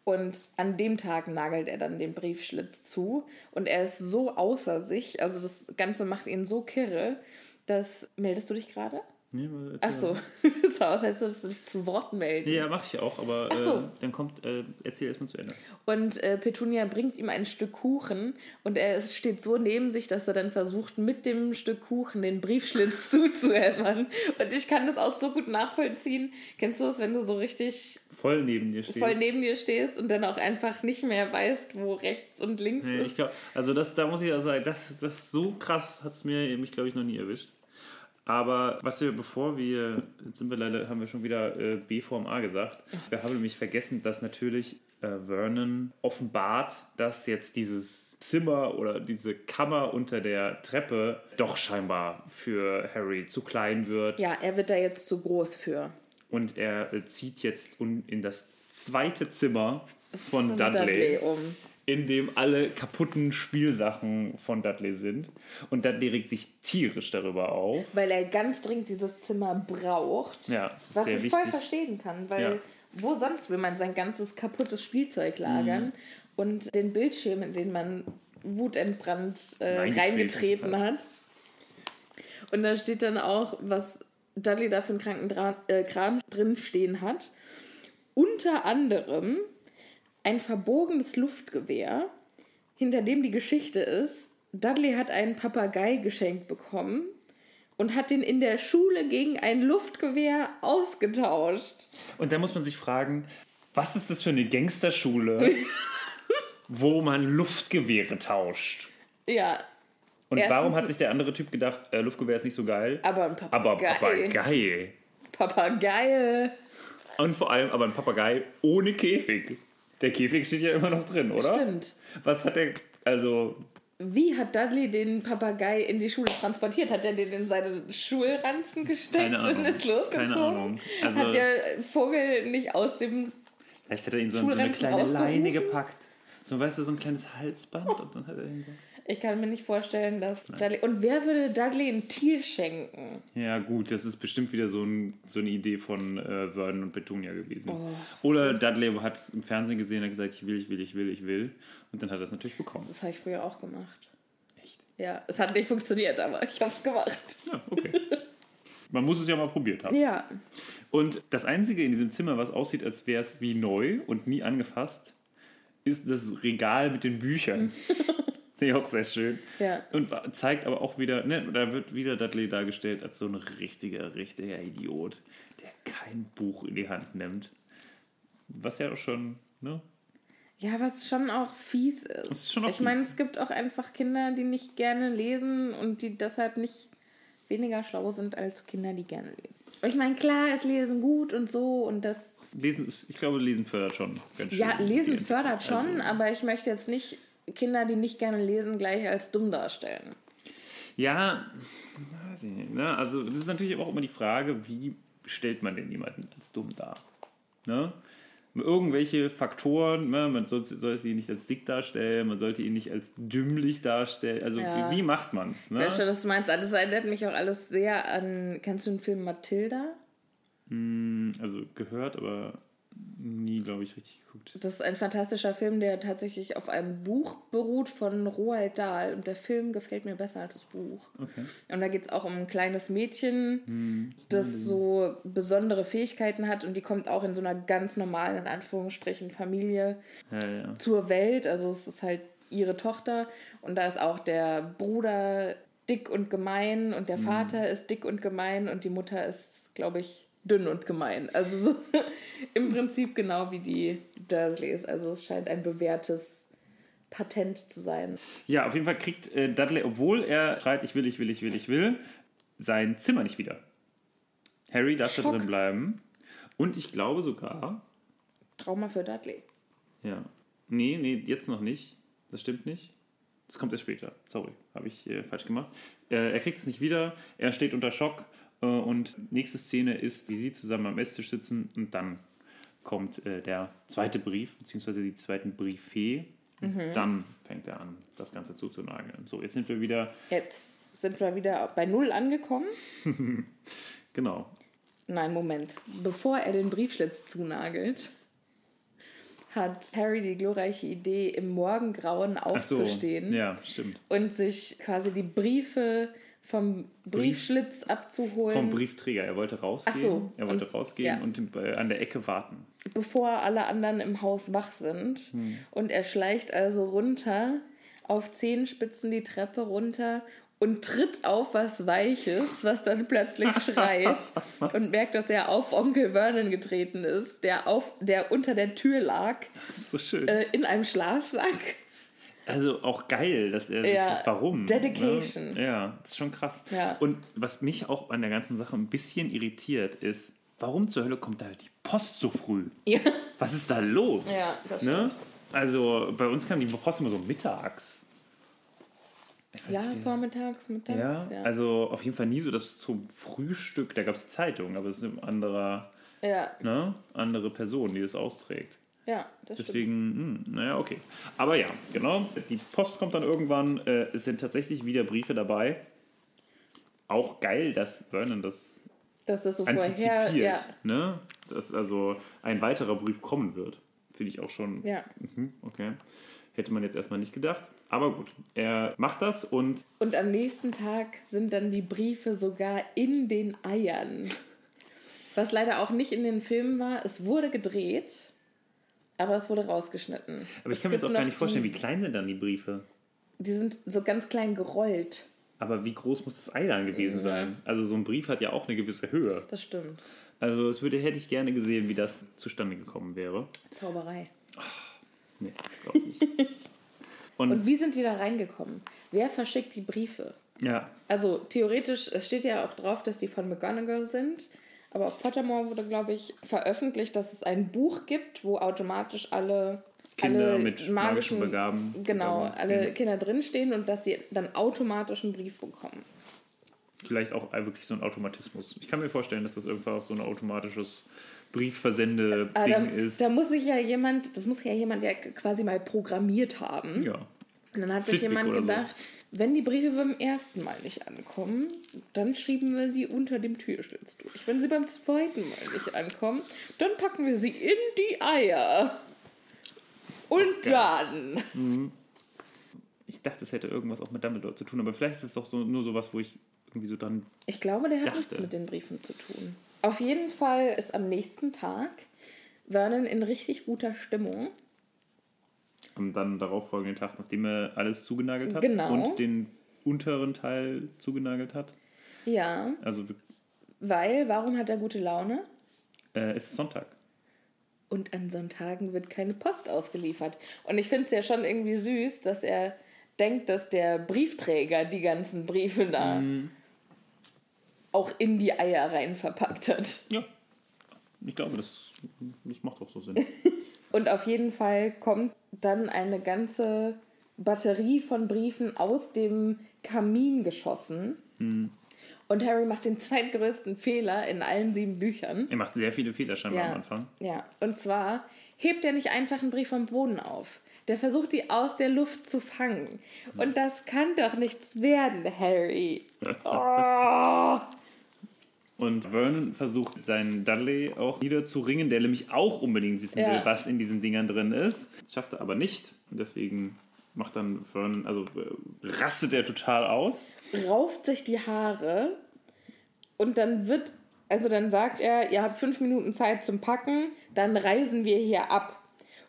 Und an dem Tag nagelt er dann den Briefschlitz zu. Und er ist so außer sich, also das Ganze macht ihn so kirre, dass. Meldest du dich gerade? Nee, Ach so, das sah aus, als würdest du dich zu Wort melden. Ja, mache ich auch, aber so. äh, dann kommt, äh, erzähl erstmal zu Ende. Und äh, Petunia bringt ihm ein Stück Kuchen und er steht so neben sich, dass er dann versucht, mit dem Stück Kuchen den Briefschlitz zuzuhämmern. Und ich kann das auch so gut nachvollziehen. Kennst du das, wenn du so richtig Voll neben dir stehst. voll neben dir stehst und dann auch einfach nicht mehr weißt, wo rechts und links Nee, ist? ich glaube, also das, da muss ich ja sagen, das, das so krass hat es mir, mich glaube ich, noch nie erwischt. Aber was wir, bevor wir, jetzt sind wir leider, haben wir schon wieder äh, B vorm A gesagt. Wir haben nämlich vergessen, dass natürlich äh, Vernon offenbart, dass jetzt dieses Zimmer oder diese Kammer unter der Treppe doch scheinbar für Harry zu klein wird. Ja, er wird da jetzt zu groß für. Und er äh, zieht jetzt un- in das zweite Zimmer von Und Dudley um. In dem alle kaputten Spielsachen von Dudley sind. Und Dudley regt sich tierisch darüber auf. Weil er ganz dringend dieses Zimmer braucht. Ja, Was ich wichtig. voll verstehen kann, weil Ja. wo sonst will man sein ganzes kaputtes Spielzeug lagern Mhm. und den Bildschirm, in den man wutentbrannt äh, Reingetreten reingetreten hat. Und da steht dann auch, was Dudley da für einen kranken Dra äh, Kram drin stehen hat. Unter anderem ein verbogenes Luftgewehr, hinter dem die Geschichte ist, Dudley hat einen Papagei geschenkt bekommen und hat den in der Schule gegen ein Luftgewehr ausgetauscht. Und da muss man sich fragen, was ist das für eine Gangsterschule, wo man Luftgewehre tauscht? Ja, Und Erstens- warum hat sich der andere Typ gedacht, äh, Luftgewehr ist nicht so geil? aber ein aber Papagei. Papagei. Papagei. Und vor allem aber ein Papagei ohne Käfig. Der Käfig steht ja immer noch drin, oder? Stimmt. Was hat der, also Wie hat Dudley den Papagei in die Schule transportiert? Hat er den in seine Schulranzen gesteckt und ist losgezogen? Keine Ahnung. Also- hat der Vogel nicht aus dem Vielleicht hat er ihn so in so eine kleine Leine gepackt. So, weißt du, so ein kleines Halsband und dann hat er ihn so. Ich kann mir nicht vorstellen, dass Dudley. Und wer würde Dudley ein Tier schenken? Ja, gut, das ist bestimmt wieder so, ein, so eine Idee von äh, Vernon und Petunia gewesen. Oh. Oder Dudley hat es im Fernsehen gesehen und gesagt, ich will, ich will, ich will, ich will. Und dann hat er es natürlich bekommen. Das habe ich früher auch gemacht. Echt? Ja, es hat nicht funktioniert, aber ich habe es gemacht. Ja, okay. Man muss es ja mal probiert haben. Ja. Und das Einzige in diesem Zimmer, was aussieht, als wäre es wie neu und nie angefasst, ist das Regal mit den Büchern. Finde ich auch sehr schön. Ja. Und zeigt aber auch wieder, ne, da wird wieder Dudley dargestellt als so ein richtiger, richtiger Idiot, der kein Buch in die Hand nimmt. Was ja auch schon, ne? Ja, was schon auch fies ist. Das ist schon auch ich meine, es gibt auch einfach Kinder, die nicht gerne lesen und die deshalb nicht weniger schlau sind als Kinder, die gerne lesen. Und ich meine, klar ist Lesen gut und so und das. Lesen ist, ich glaube, Lesen fördert schon ganz schön. Ja, Lesen fördert schon, also- aber ich möchte jetzt nicht Kinder, die nicht gerne lesen, gleich als dumm darstellen. Ja, weiß ich nicht. Ne? Also, das ist natürlich auch immer die Frage, wie stellt man denn jemanden als dumm dar? Ne? Irgendwelche Faktoren, ne? man soll, sollte ihn nicht als dick darstellen, man sollte ihn nicht als dümmlich darstellen. Also, Ja. wie, wie macht man es? Ich weiß schon, Ne? was du meinst. Das erinnert mich auch alles sehr an. Kennst du den Film Matilda? Also, gehört, aber nie, glaube ich, richtig geguckt. Das ist ein fantastischer Film, der tatsächlich auf einem Buch beruht von Roald Dahl. Und der Film gefällt mir besser als das Buch. Okay. Und da geht es auch um ein kleines Mädchen, Hm. das so besondere Fähigkeiten hat. Und die kommt auch in so einer ganz normalen, in Anführungsstrichen, Familie Ja, ja. zur Welt. Also es ist halt ihre Tochter. Und da ist auch der Bruder dick und gemein. Und der Hm. Vater ist dick und gemein. Und die Mutter ist, glaube ich, dünn und gemein. Also so im Prinzip genau wie die Dursleys. Also es scheint ein bewährtes Patent zu sein. Ja, auf jeden Fall kriegt äh, Dudley, obwohl er schreit, ich will, ich will, ich will, ich will, sein Zimmer nicht wieder. Harry darf da Schock. drin bleiben. Und ich glaube sogar, Trauma für Dudley. ja, nee, nee, jetzt noch nicht. Das stimmt nicht. Das kommt erst später. Sorry, habe ich äh, falsch gemacht. Äh, er kriegt es nicht wieder. Er steht unter Schock. Äh, und nächste Szene ist, wie sie zusammen am Esstisch sitzen. Und dann kommt äh, der zweite Brief, beziehungsweise die zweiten Brieffee. Und dann fängt er an, das Ganze zuzunageln. So, jetzt sind wir wieder, Jetzt sind wir wieder bei Null angekommen. genau, Nein, Moment. Bevor er den Briefschlitz zunagelt, hat Harry die glorreiche Idee, im Morgengrauen Ach so, aufzustehen ja, stimmt. und sich quasi die Briefe vom Briefschlitz abzuholen, Vom Briefträger. Er wollte rausgehen. Ach so, Er wollte und- rausgehen ja. und an der Ecke warten. bevor alle anderen im Haus wach sind. Hm. Und er schleicht also runter, auf Zehenspitzen die Treppe runter und tritt auf was Weiches, was dann plötzlich schreit und merkt, dass er auf Onkel Vernon getreten ist, der, auf, der unter der Tür lag, so schön. äh, in einem Schlafsack. Also auch geil, dass er sich Ja, das warum. Dedication. Ne? Ja, das ist schon krass. Ja. Und was mich auch an der ganzen Sache ein bisschen irritiert ist, warum zur Hölle kommt da die Post so früh? Ja, Was ist da los? Ja, das ne? Also bei uns kam die Post immer so mittags. Ja nicht. vormittags, mittags. Ja, Ja, also auf jeden Fall nie so, dass zum Frühstück, da gab es Zeitungen, aber es ist ein anderer, ja, ne, andere Person, die das austrägt. Ja das stimmt. Deswegen, hm, naja, okay. Aber ja, genau. Die Post kommt dann irgendwann. Äh, es sind tatsächlich wieder Briefe dabei. Auch geil, dass Vernon das Dass das so vorher, antizipiert. ja, Ne? Dass also ein weiterer Brief kommen wird. Finde ich auch schon. ja. Mhm, okay. Hätte man jetzt erstmal nicht gedacht. Aber gut, er macht das und Und am nächsten Tag sind dann die Briefe sogar in den Eiern. Was leider auch nicht in den Filmen war. Es wurde gedreht, aber es wurde rausgeschnitten. aber ich kann mir das auch gar nicht vorstellen, die, wie klein sind dann die Briefe? Die sind so ganz klein gerollt. Aber wie groß muss das Ei dann gewesen sein? Also so ein Brief hat ja auch eine gewisse Höhe. Das stimmt. Also es würde, hätte ich gerne gesehen, wie das zustande gekommen wäre. Zauberei. Nee, glaube ich nicht. Und, Und wie sind die da reingekommen? Wer verschickt die Briefe? ja, Also theoretisch, es steht ja auch drauf, dass die von McGonagall sind. Aber auf Pottermore wurde, glaube ich, veröffentlicht, dass es ein Buch gibt, wo automatisch alle, Kinder alle mit magischen Begaben- Genau, Begaben, alle genau. Kinder drinstehen und dass sie dann automatisch einen Brief bekommen. vielleicht auch wirklich so ein Automatismus. Ich kann mir vorstellen, dass das auch so ein automatisches Briefversende-Ding da, ist. da muss sich ja jemand, das muss ja jemand ja quasi mal programmiert haben. ja. Und dann hat sich jemand oder so. gedacht, wenn die Briefe beim ersten Mal nicht ankommen, dann schieben wir sie unter dem Türschlitz durch. Wenn sie beim zweiten Mal nicht ankommen, dann packen wir sie in die Eier. Und Okay. dann. Ich dachte, es hätte irgendwas auch mit Dumbledore zu tun, aber vielleicht ist es doch so, nur sowas, wo ich irgendwie so dann. Ich glaube, der hat Dachte. nichts mit den Briefen zu tun. Auf jeden Fall ist am nächsten Tag Vernon in richtig guter Stimmung. Und dann darauffolgenden Tag, nachdem er alles zugenagelt hat Genau. und den unteren Teil zugenagelt hat. Ja, Also weil, warum hat er gute Laune? äh, es ist Sonntag. und an Sonntagen wird keine Post ausgeliefert. Und ich finde es ja schon irgendwie süß, dass er denkt, dass der Briefträger die ganzen Briefe da Mhm. auch in die Eier rein verpackt hat. Ja. Ich glaube, das, das macht auch so Sinn. Und auf jeden Fall kommt dann eine ganze Batterie von Briefen aus dem Kamin geschossen. Und Harry macht den zweitgrößten Fehler in allen sieben Büchern. er macht sehr viele Fehler scheinbar am Ja, Anfang. ja. Und zwar hebt er nicht einfach einen Brief vom Boden auf. Der versucht, die aus der Luft zu fangen. Und das kann doch nichts werden, Harry. Oh. Und Vernon versucht seinen Dudley auch niederzuringen, der nämlich auch unbedingt wissen Ja. will, was in diesen Dingern drin ist. Das schafft er aber nicht. Deswegen macht dann Vernon, also äh, rastet er total aus. rauft sich die Haare und dann wird, also dann sagt er, ihr habt fünf Minuten Zeit zum Packen, dann reisen wir hier ab.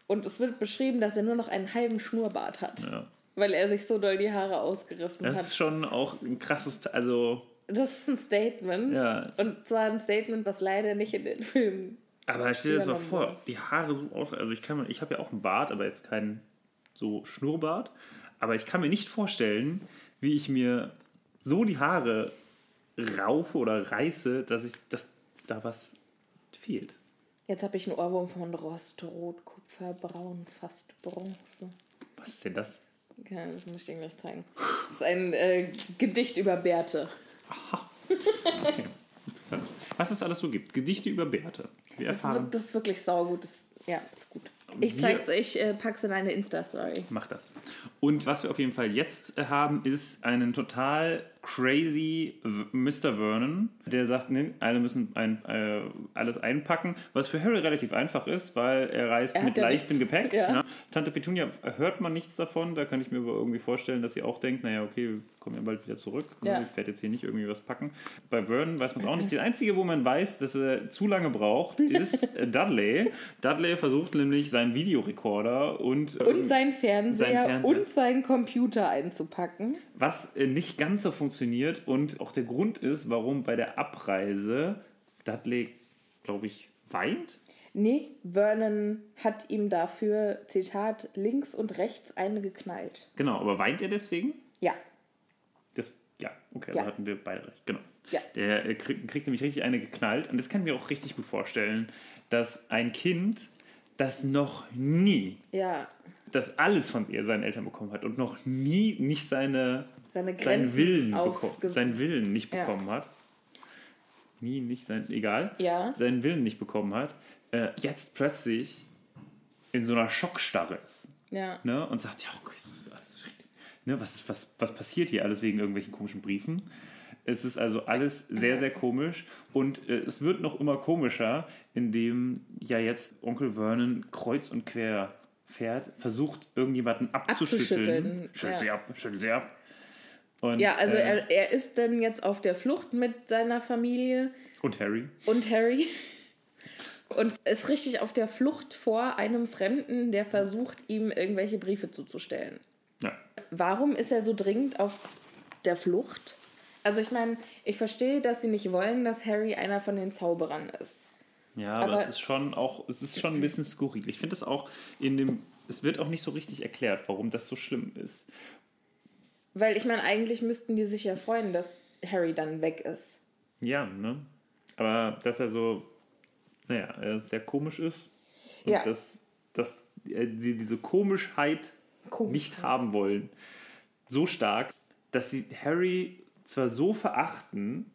Und es wird beschrieben, dass er nur noch einen halben Schnurrbart hat, Ja. weil er sich so doll die Haare ausgerissen Das hat. ist schon auch ein krasses, also das ist ein Statement. Ja. Und zwar ein Statement, was leider nicht in den Filmen. Aber stell dir das mal vor, wurde. die Haare so aus. Also ich kann mir, ich habe ja auch einen Bart, aber jetzt keinen so Schnurrbart. Aber ich kann mir nicht vorstellen, wie ich mir so die Haare raufe oder reiße, dass ich, dass da was fehlt. Jetzt habe ich einen Ohrwurm von Rost, Rot, Kupfer, Braun, fast Bronze. Was ist denn das? Ja, das muss ich dir gleich zeigen. Das ist ein äh, Gedicht über Bärte. Interessant. Was es alles so gibt. Gedichte über Bärte. Wir Das ist, erfahren. das ist wirklich saugut. Das, ja, ist gut. Ich Wir- zeig's euch, äh, pack's in eine Insta-Story. Mach das. Und was wir auf jeden Fall jetzt äh, haben, ist einen total crazy Mr. Vernon, der sagt, ne, alle müssen ein, äh, alles einpacken, was für Harry relativ einfach ist, weil er reist Er mit ja leichtem nichts. Gepäck. Ja. Ne? Tante Petunia hört man nichts davon, da kann ich mir aber irgendwie vorstellen, dass sie auch denkt, naja, okay, wir kommen ja bald wieder zurück, ne? Ja. ich werde jetzt hier nicht irgendwie was packen. Bei Vernon weiß man es auch nicht. Das Einzige, wo man weiß, dass er zu lange braucht, ist äh, Dudley. Dudley versucht nämlich seinen Videorekorder und, Und ähm, sein Fernseher, sein Fernseher. und seinen Computer einzupacken. was äh, nicht ganz so funktioniert und auch der Grund ist, warum bei der Abreise Dudley, glaube ich, weint. Nee, Vernon hat ihm dafür, Zitat, links und rechts eine geknallt. Genau, aber weint er deswegen? Ja. Das, ja, okay, Ja. also hatten wir beide recht, genau. Ja. Der äh, kriegt, kriegt nämlich richtig eine geknallt und das kann ich mir auch richtig gut vorstellen, dass ein Kind, das noch nie Ja. das alles von ihr, seinen Eltern bekommen hat und noch nie nicht seine, Seine seinen Grenzen Willen aufge- bekommen, seinen Willen nicht Ja. bekommen hat. Nie nicht sein, egal, Ja. seinen Willen nicht bekommen hat, äh, jetzt plötzlich in so einer Schockstarre ist. Ja. Ne? Und sagt, ja, okay, das ist alles schrecklich. Ne? Was, was, was passiert hier alles wegen irgendwelchen komischen Briefen? Es ist also alles sehr, sehr komisch und äh, es wird noch immer komischer, indem ja jetzt Onkel Vernon kreuz und quer fährt, versucht irgendjemanden abzuschütteln. Abzuschütteln, Schütteln ja. sie ab, schütteln sie ab. Und, Ja, also äh, er, er ist dann jetzt auf der Flucht mit seiner Familie und Harry. und Harry. Und ist richtig auf der Flucht vor einem Fremden, der versucht, ihm irgendwelche Briefe zuzustellen. Ja. Warum ist er so dringend auf der Flucht? Also ich meine, ich verstehe, dass sie nicht wollen, dass Harry einer von den Zauberern ist. Ja, aber, Aber- es ist schon auch, es ist schon ein bisschen skurril. Ich finde es auch in dem, es wird auch nicht so richtig erklärt, warum das so schlimm ist. Weil ich meine, eigentlich müssten die sich ja freuen, dass Harry dann weg ist. Ja, ne? Aber dass er so, naja, er sehr komisch ist. Und Ja. dass, dass sie diese Komischheit Komischheit. nicht haben wollen. So stark, dass sie Harry zwar so verachten,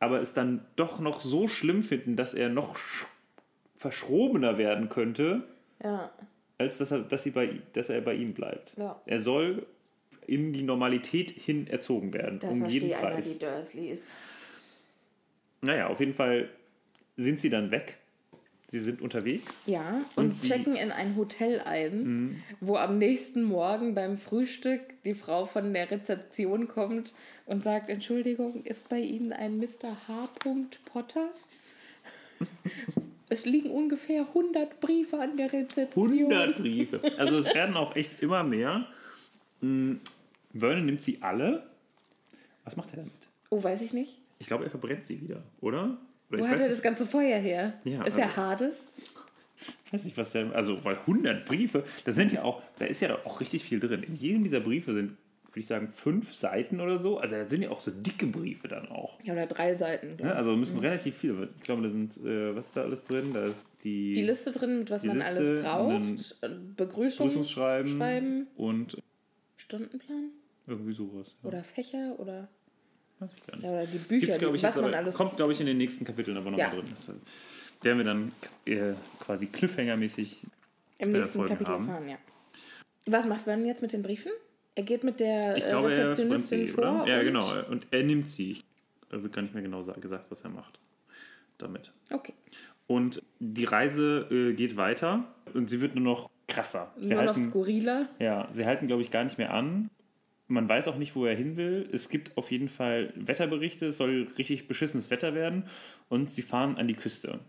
aber es dann doch noch so schlimm finden, dass er noch sch- verschrobener werden könnte, Ja. als dass er, dass sie bei, dass er bei ihm bleibt. Ja. Er soll in die Normalität hin erzogen werden, Da um jeden verstehe einer Preis. die Dursleys. Naja, auf jeden Fall sind sie dann weg. Sie sind unterwegs. Ja, und, Und Mhm. checken in ein Hotel ein, wo am nächsten Morgen beim Frühstück die Frau von der Rezeption kommt und sagt, Entschuldigung, ist bei Ihnen ein Mr. H. Potter? es liegen ungefähr 100 Briefe an der Rezeption. 100 Briefe. Also es werden auch echt immer mehr. Vernon nimmt sie alle. Was macht er damit? Oh, weiß ich nicht. Ich glaube, er verbrennt sie wieder, oder? oder Wo hat er nicht. das ganze Feuer her? Ja, ist er also- Hades? Ich weiß nicht, was der, also, weil 100 Briefe, da sind ja auch, da ist ja auch richtig viel drin. In jedem dieser Briefe sind, würde ich sagen, fünf Seiten oder so. Also, da sind ja auch so dicke Briefe dann auch. Ja, oder drei Seiten. Ja, also müssen relativ viele. Ich glaube, da sind, äh, was ist da alles drin? Da ist die, Die Liste drin, mit was man Liste alles braucht. dann Begrüßungsschreiben, Begrüßungsschreiben und Stundenplan irgendwie sowas. Ja, oder Fächer oder, weiß ich gar nicht. ja, oder die Bücher, Gibt's, die, ich, was man alles. kommt, glaube ich, in den nächsten Kapiteln aber nochmal Ja. drin. Das werden wir dann äh, quasi Cliffhanger-mäßig Im äh, nächsten Folgen Kapitel haben. erfahren, ja. Was macht Vernon jetzt mit den Briefen? Er geht mit der Ich äh, glaube, er Rezeptionistin sie, vor. oder? Ja, genau. Und er nimmt sie. Da wird gar nicht mehr genau sa- gesagt, was er macht damit. Okay. Und die Reise äh, geht weiter und sie wird nur noch krasser. Sie Nur noch halten, skurriler. ja, sie halten, glaube ich, gar nicht mehr an. Man weiß auch nicht, wo er hin will. Es gibt auf jeden Fall Wetterberichte. Es soll richtig beschissenes Wetter werden. Und sie fahren an die Küste.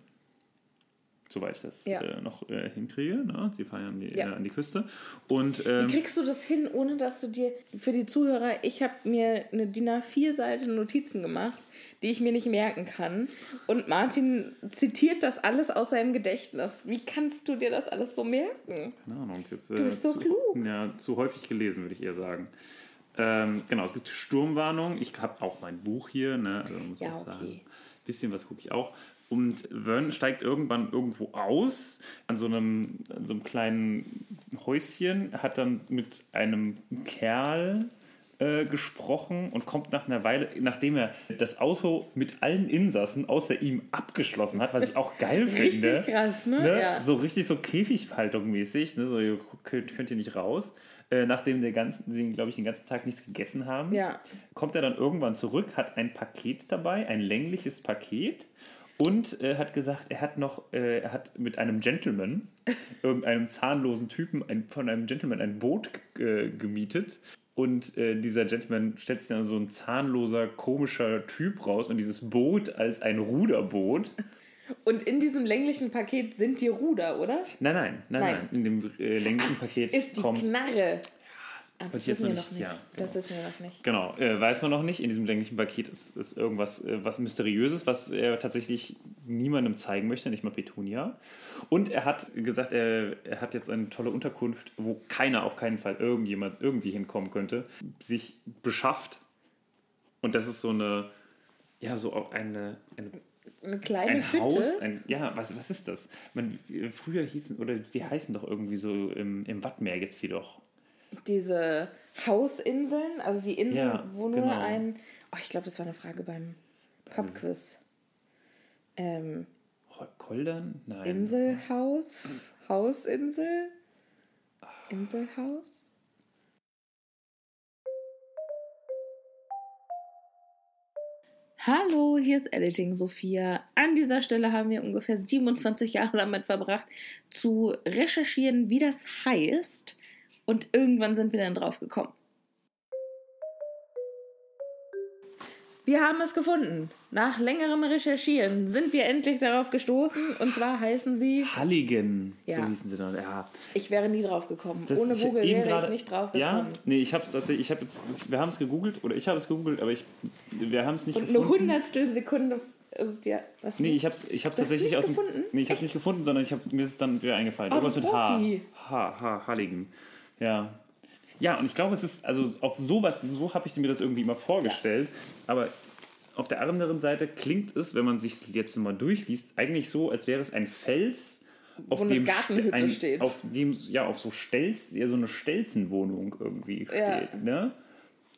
Soweit ich das Ja. äh, noch äh, hinkriege. Ne? Sie fahren an die, Ja. äh, an die Küste. Und Wie ähm, kriegst du das hin, ohne dass du dir, für die Zuhörer, ich habe mir eine DIN A4-Seite Notizen gemacht, die ich mir nicht merken kann. Und Martin zitiert das alles aus seinem Gedächtnis. Wie kannst du dir das alles so merken? Keine Ahnung. Ist, Du bist so zu, klug. Ja, zu häufig gelesen, würde ich eher sagen. Ähm, genau, es gibt Sturmwarnung. Ich habe auch mein Buch hier. Ne? Also muss Ja, auch okay. sagen, bisschen was gucke ich auch. Und Vern steigt irgendwann irgendwo aus, an so einem, an so einem kleinen Häuschen, hat dann mit einem Kerl äh, gesprochen und kommt nach einer Weile, nachdem er das Auto mit allen Insassen außer ihm abgeschlossen hat, was ich auch geil Richtig finde. krass, ne? Ne? Ja. So richtig so Käfighaltung mäßig, ne? so könnt, könnt ihr nicht raus. Äh, nachdem der ganzen, sie, glaube ich, den ganzen Tag nichts gegessen haben, Ja. kommt er dann irgendwann zurück, hat ein Paket dabei, ein längliches Paket und äh, hat gesagt, er hat noch, äh, er hat mit einem Gentleman, irgendeinem zahnlosen Typen, ein, von einem Gentleman ein Boot äh, gemietet. Und äh, dieser Gentleman stellt sich dann so ein zahnloser, komischer Typ raus und dieses Boot als ein Ruderboot. Und in diesem länglichen Paket sind die Ruder, oder? Nein, nein, nein, Nein. nein. In dem äh, länglichen Paket Ist die kommt. Knarre. Ah, das jetzt wissen wir noch nicht. nicht. Ja, Das genau. wissen wir noch nicht. Genau, äh, weiß man noch nicht. In diesem länglichen Paket ist, ist irgendwas äh, was Mysteriöses, was er tatsächlich niemandem zeigen möchte, nicht mal Petunia. Und er hat gesagt, er, er hat jetzt eine tolle Unterkunft, wo keiner auf keinen Fall irgendjemand irgendwie hinkommen könnte, sich beschafft. Und das ist so eine, ja, so auch eine, eine Eine kleine ein Hütte. Haus, ein, ja, was, was ist das? Man, früher hießen, oder die heißen doch irgendwie so, im, im Wattmeer gibt es die doch. Diese Hausinseln, also die Inseln, Ja, wo nur genau. ein. Oh, ich glaube, das war eine Frage beim Pubquiz. Ähm, Koldern? Nein. Inselhaus? Hausinsel? Inselhaus? Hallo, hier ist Editing Sophia. An dieser Stelle haben wir ungefähr 27 Jahre damit verbracht, zu recherchieren, wie das heißt. Und irgendwann sind wir dann drauf gekommen. Wir haben es gefunden. Nach längerem Recherchieren sind wir endlich darauf gestoßen. Und zwar heißen sie. Halligen, so Ja. hießen sie dann. Ja, Ich wäre nie drauf gekommen. das Ohne Google wäre gerade- ich nicht drauf Ja, gekommen. nee, ich habe es tatsächlich, ich habe jetzt, wir haben es gegoogelt oder ich habe es gegoogelt, aber ich, wir haben es nicht Und eine gefunden. Hundertstel Sekunde ist es dir. Was Nee, ich habe es ich hab's tatsächlich nicht aus dem. gefunden? Nee, ich habe es nicht gefunden, sondern ich hab, mir ist es dann wieder eingefallen. Oh, Irgendwas mit H. H, H, Halligen. Ja. Ja, und ich glaube, es ist, also auf sowas, so habe ich mir das irgendwie immer vorgestellt. Aber auf der anderen Seite klingt es, wenn man sich jetzt mal durchliest, eigentlich so, als wäre es ein Fels, auf eine dem Gartenhütte ein, steht. Auf dem, ja, auf so Stelz, ja, so eine Stelzenwohnung irgendwie Ja. steht. Ne?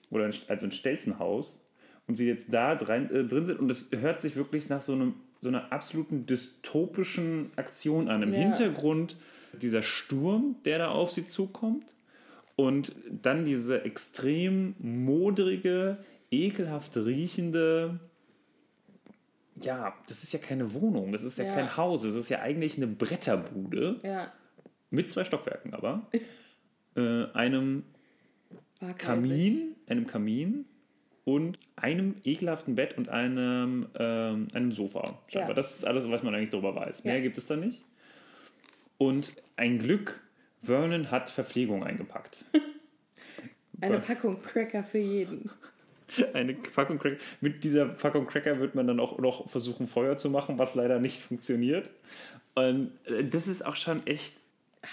Oder ein, also ein Stelzenhaus. Und sie jetzt da drin, äh, drin sind und es hört sich wirklich nach so, einem, so einer absoluten dystopischen Aktion an. Im Ja. Hintergrund dieser Sturm, der da auf sie zukommt. Und dann diese extrem modrige, ekelhaft riechende. Ja, das ist ja keine Wohnung, das ist ja, Ja. kein Haus, es ist ja eigentlich eine Bretterbude Ja. mit zwei Stockwerken, aber äh, einem. Kamin, einem Kamin und einem ekelhaften Bett und einem, ähm, einem Sofa. Scheinbar. Ja. Das ist alles, was man eigentlich darüber weiß. Mehr gibt es da nicht. Und ein Glück, Vernon hat Verpflegung eingepackt. Eine Packung Cracker für jeden. Eine Packung Cracker. Mit dieser Packung Cracker wird man dann auch noch versuchen, Feuer zu machen, was leider nicht funktioniert. Und äh, das ist auch schon echt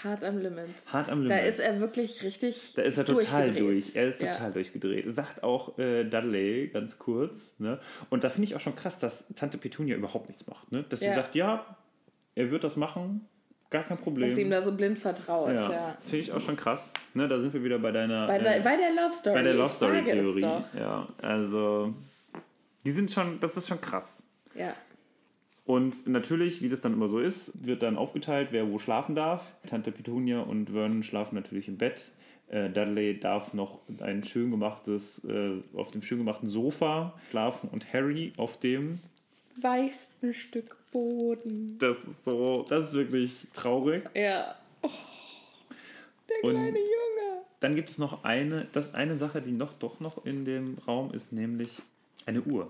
Hart am Limit. hart am Limit. Da ist er wirklich richtig. Da ist er total durchgedreht. durch. Er ist Ja. total durchgedreht. Sagt auch äh, Dudley ganz kurz. Ne? Und da finde ich auch schon krass, dass Tante Petunia überhaupt nichts macht. Ne? Dass sie Ja. sagt, ja, er wird das machen, gar kein Problem. Dass ihm da so blind vertraut. ja, Ja. finde ich auch schon krass. Ne? Da sind wir wieder bei deiner Bei, der, äh, bei der Love Story. bei der Love Story Theorie. Ja, also die sind schon, das ist schon krass. Ja. Und natürlich, wie das dann immer so ist, wird dann aufgeteilt, wer wo schlafen darf. Tante Petunia und Vernon schlafen natürlich im Bett. Äh, Dudley darf noch ein schön gemachtes, äh, auf dem schön gemachten Sofa schlafen und Harry auf dem. Weichsten Stück Boden. Das ist so, das ist wirklich traurig. Ja. Oh, der Und- kleine Junge. Dann gibt es noch eine, das eine Sache, die noch doch noch in dem Raum ist, nämlich eine Uhr.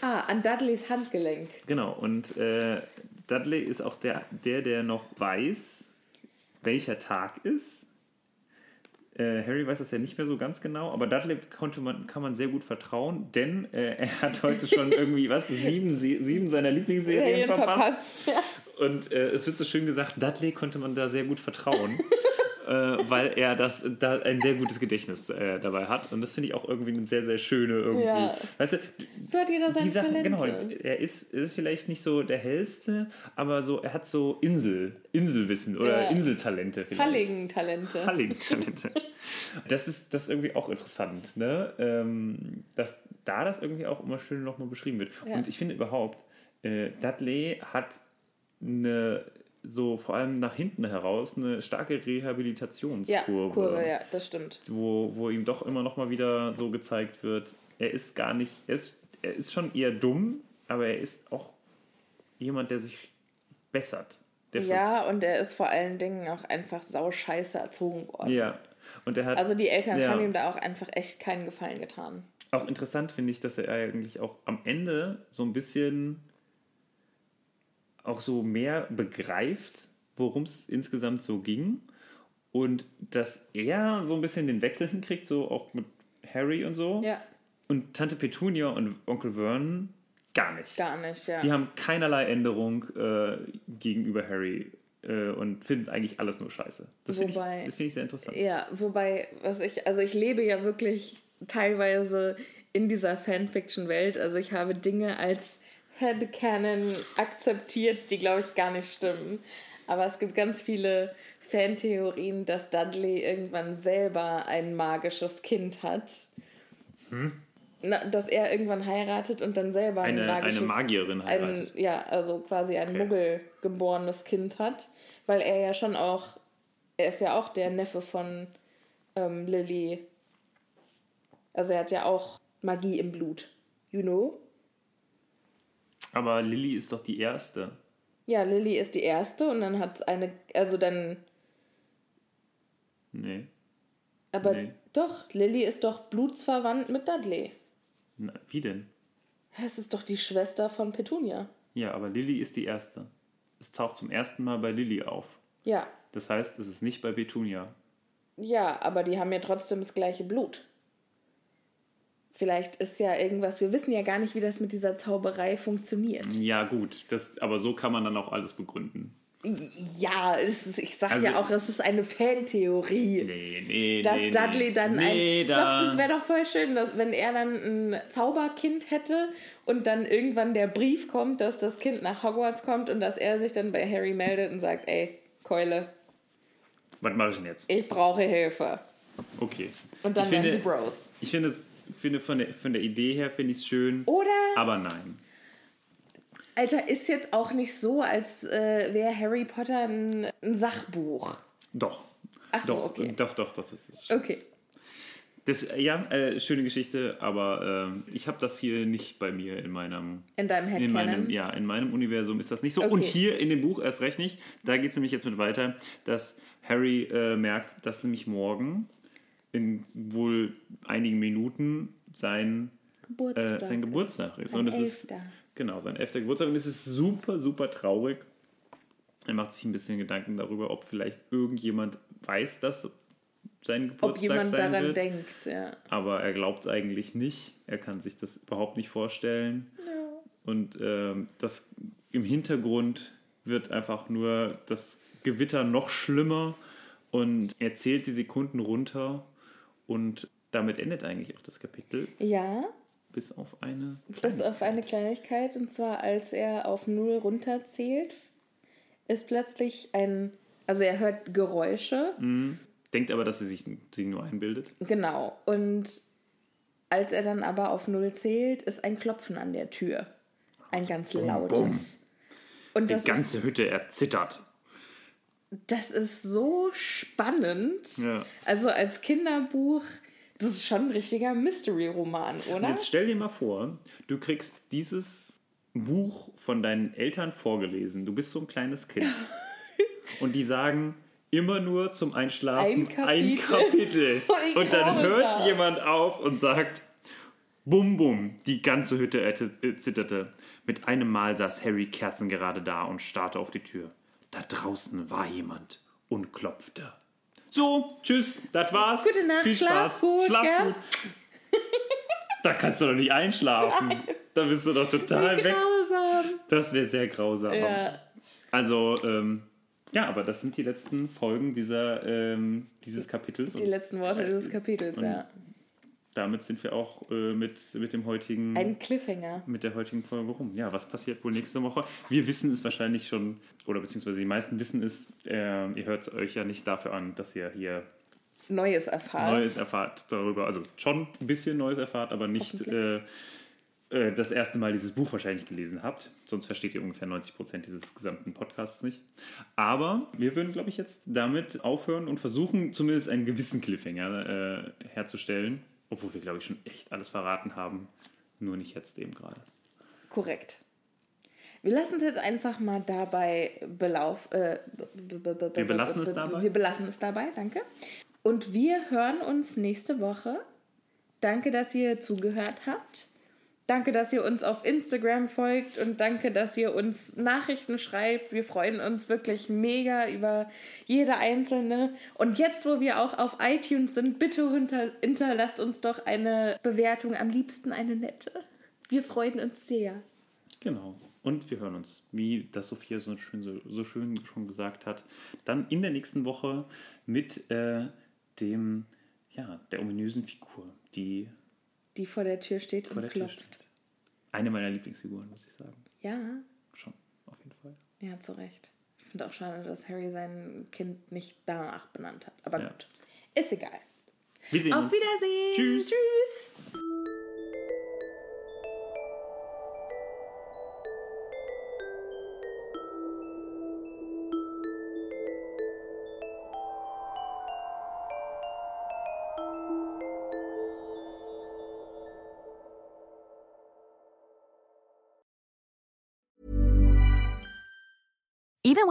Ah, an Dudleys Handgelenk. Genau, und äh, Dudley ist auch der, der, der noch weiß, welcher Tag ist. Äh, Harry weiß das ja nicht mehr so ganz genau, aber Dudley konnte man, kann man sehr gut vertrauen, denn äh, er hat heute schon irgendwie, was, sieben, sieben seiner Lieblingsserien Serien verpasst. verpasst. Ja. Und äh, es wird so schön gesagt, Dudley konnte man da sehr gut vertrauen, äh, weil er das da ein sehr gutes Gedächtnis äh, dabei hat. Und das finde ich auch irgendwie eine sehr, sehr schöne irgendwie. Ja. Weißt du, So hat jeder Sachen, Talente. genau, er ist, ist vielleicht nicht so der hellste, aber so, er hat so Insel, Inselwissen oder Ja. Inseltalente vielleicht. Halligen-Talente. Halligen-Talente. Das ist, das ist irgendwie auch interessant, ne? Ähm, dass da das irgendwie auch immer schön nochmal beschrieben wird. Ja. Und ich finde überhaupt, äh, Dudley hat eine, so vor allem nach hinten heraus, eine starke Ja, Rehabilitationskurve Kurve, ja, das stimmt. wo, wo ihm doch immer noch mal wieder so gezeigt wird, er ist gar nicht, er ist, er ist schon eher dumm, aber er ist auch jemand, der sich bessert. Der Ja, und er ist vor allen Dingen auch einfach sauscheiße erzogen worden. ja. Und er hat Also die Eltern Ja. haben ihm da auch einfach echt keinen Gefallen getan. auch interessant, finde ich, dass er eigentlich auch am Ende so ein bisschen auch so mehr begreift, worum es insgesamt so ging. Und dass er so ein bisschen den Wechsel hinkriegt, so auch mit Harry und so. Ja, Und Tante Petunia und Onkel Vernon gar nicht. gar nicht, ja. Die haben keinerlei Änderung äh, gegenüber Harry äh, und finden eigentlich alles nur scheiße. Das finde ich, das find ich sehr interessant. Ja, wobei, was ich, also ich lebe ja wirklich teilweise in dieser Fanfiction-Welt. Also ich habe Dinge als Headcanon akzeptiert, die glaube ich gar nicht stimmen. Aber es gibt ganz viele Fantheorien, dass Dudley irgendwann selber ein magisches Kind hat. Na, dass er irgendwann heiratet und dann selber ein Eine, eine Magierin ein, heiratet. ja, also quasi ein Okay. Muggel geborenes Kind hat, weil er ja schon auch, er ist ja auch der Neffe von ähm, Lily. Also er hat ja auch Magie im Blut. You know? Aber Lilly ist doch die Erste. Ja, Lily ist die erste und dann hat es eine, also dann, Nee. aber Nee. doch, Lily ist doch blutsverwandt mit Dudley. Na, wie denn? Es ist doch die Schwester von Petunia. Ja, aber Lilly ist die Erste. Es taucht zum ersten Mal bei Lilly auf. Ja, Das heißt, es ist nicht bei Petunia. Ja, aber die haben ja trotzdem das gleiche Blut. Vielleicht ist ja irgendwas, wir wissen ja gar nicht, wie das mit dieser Zauberei funktioniert. Ja, gut. Das, aber so kann man dann auch alles begründen. Ja, ist, ich sag Also- ja auch, das ist eine Fantheorie. Nee, nee, Dass nee. Dudley dann nee, ein. da, Doch, das wäre doch voll schön, dass, wenn er dann ein Zauberkind hätte und dann irgendwann der Brief kommt, dass das Kind nach Hogwarts kommt und dass er sich dann bei Harry meldet und sagt: Ey, Keule, Was mache ich denn jetzt? ich brauche Hilfe. Okay. Und dann ich werden finde, sie Bros. Ich finde es finde von der, von der Idee her finde ich es schön, Oder aber nein. Alter, ist jetzt auch nicht so, als äh, wäre Harry Potter ein, ein Sachbuch. Doch. Ach so, doch, okay. doch, doch, doch, das ist Okay. das, ja, äh, schöne Geschichte, aber ähm, ich habe das hier nicht bei mir in meinem In deinem in Headcanon? meinem, ja, in meinem Universum ist das nicht so. Okay. Und hier in dem Buch erst recht nicht. Da geht es nämlich jetzt mit weiter, dass Harry äh, merkt, dass nämlich morgen in wohl einigen Minuten sein, äh, Geburtstag. sein Geburtstag ist. Sein Und es ist genau sein elfter Geburtstag und es ist super, super traurig. Er macht sich ein bisschen Gedanken darüber, ob vielleicht irgendjemand weiß, dass sein Geburtstag Ob jemand daran wird. denkt, ja. Aber er glaubt es eigentlich nicht. Er kann sich das überhaupt nicht vorstellen. Und ähm, das im Hintergrund wird einfach nur das Gewitter noch schlimmer und er zählt die Sekunden runter und damit endet eigentlich auch das Kapitel, Ja, bis auf eine bis auf eine Kleinigkeit. Und zwar, als er auf Null runterzählt, ist plötzlich ein. Also er hört Geräusche. Denkt aber, dass sie sich sie nur einbildet. Genau. Und als er dann aber auf Null zählt, ist ein Klopfen an der Tür. Ein ganz lautes. bumm. Und Die ganze ist, Hütte erzittert. Das ist so spannend. Ja. Also als Kinderbuch, das ist schon ein richtiger Mystery-Roman, oder? Jetzt stell dir mal vor, du kriegst dieses Buch von deinen Eltern vorgelesen. Du bist so ein kleines Kind. Und die sagen immer nur zum Einschlafen Ein ein Kapitel. Kapitel. Wie Und dann hört grausam. jemand auf und sagt, bum bum, die ganze Hütte zitterte. Mit einem Mal saß Harry kerzengerade da und starrte auf die Tür. Da draußen war jemand und klopfte. So, tschüss, das war's. Gute Nacht, Viel schlaf Spaß. gut, Schlaf gell? gut. Da kannst du doch nicht einschlafen. Da bist du doch total weg. Grausam. Das wäre sehr grausam. Ja. Also, ähm, ja, aber das sind die letzten Folgen dieser, ähm, dieses Kapitels. Die letzten Worte dieses Kapitels, ja. Damit sind wir auch äh, mit, mit dem heutigen. Ein Cliffhanger. mit der heutigen Folge rum. Ja, was passiert wohl nächste Woche? Wir wissen es wahrscheinlich schon, oder beziehungsweise die meisten wissen es, äh, ihr hört es euch ja nicht dafür an, dass ihr hier Neues erfahren. Neues erfahrt darüber. Also schon ein bisschen Neues erfahrt, aber nicht äh, äh, das erste Mal dieses Buch wahrscheinlich gelesen habt. Sonst versteht ihr ungefähr 90 Prozent dieses gesamten Podcasts nicht. Aber wir würden, glaube ich, jetzt damit aufhören und versuchen, zumindest einen gewissen Cliffhanger äh, herzustellen. Obwohl wir, glaube ich, schon echt alles verraten haben. Nur nicht jetzt eben gerade. Korrekt. Wir lassen es jetzt einfach mal dabei belauf. Äh, Wir belassen es dabei? Wir belassen es dabei, danke. Und wir hören uns nächste Woche. Danke, dass ihr zugehört habt. Danke, dass ihr uns auf Instagram folgt und danke, dass ihr uns Nachrichten schreibt. Wir freuen uns wirklich mega über jede einzelne. Und jetzt, wo wir auch auf iTunes sind, bitte hinter, hinterlasst uns doch eine Bewertung, am liebsten eine nette. Wir freuen uns sehr. Genau. Und wir hören uns, wie das Sophia so schön, so, so schön schon gesagt hat, dann in der nächsten Woche mit äh, dem, ja, der ominösen Figur, die Die vor der Tür steht vor und der Tür klopft. steht. Eine meiner Lieblingsfiguren, muss ich sagen. Ja, Schon, auf jeden Fall. ja, zu Recht. Ich finde auch schade, dass Harry sein Kind nicht danach benannt hat. Aber Ja. gut, ist egal. Wir sehen Auf uns. Wiedersehen. Tschüss. Tschüss.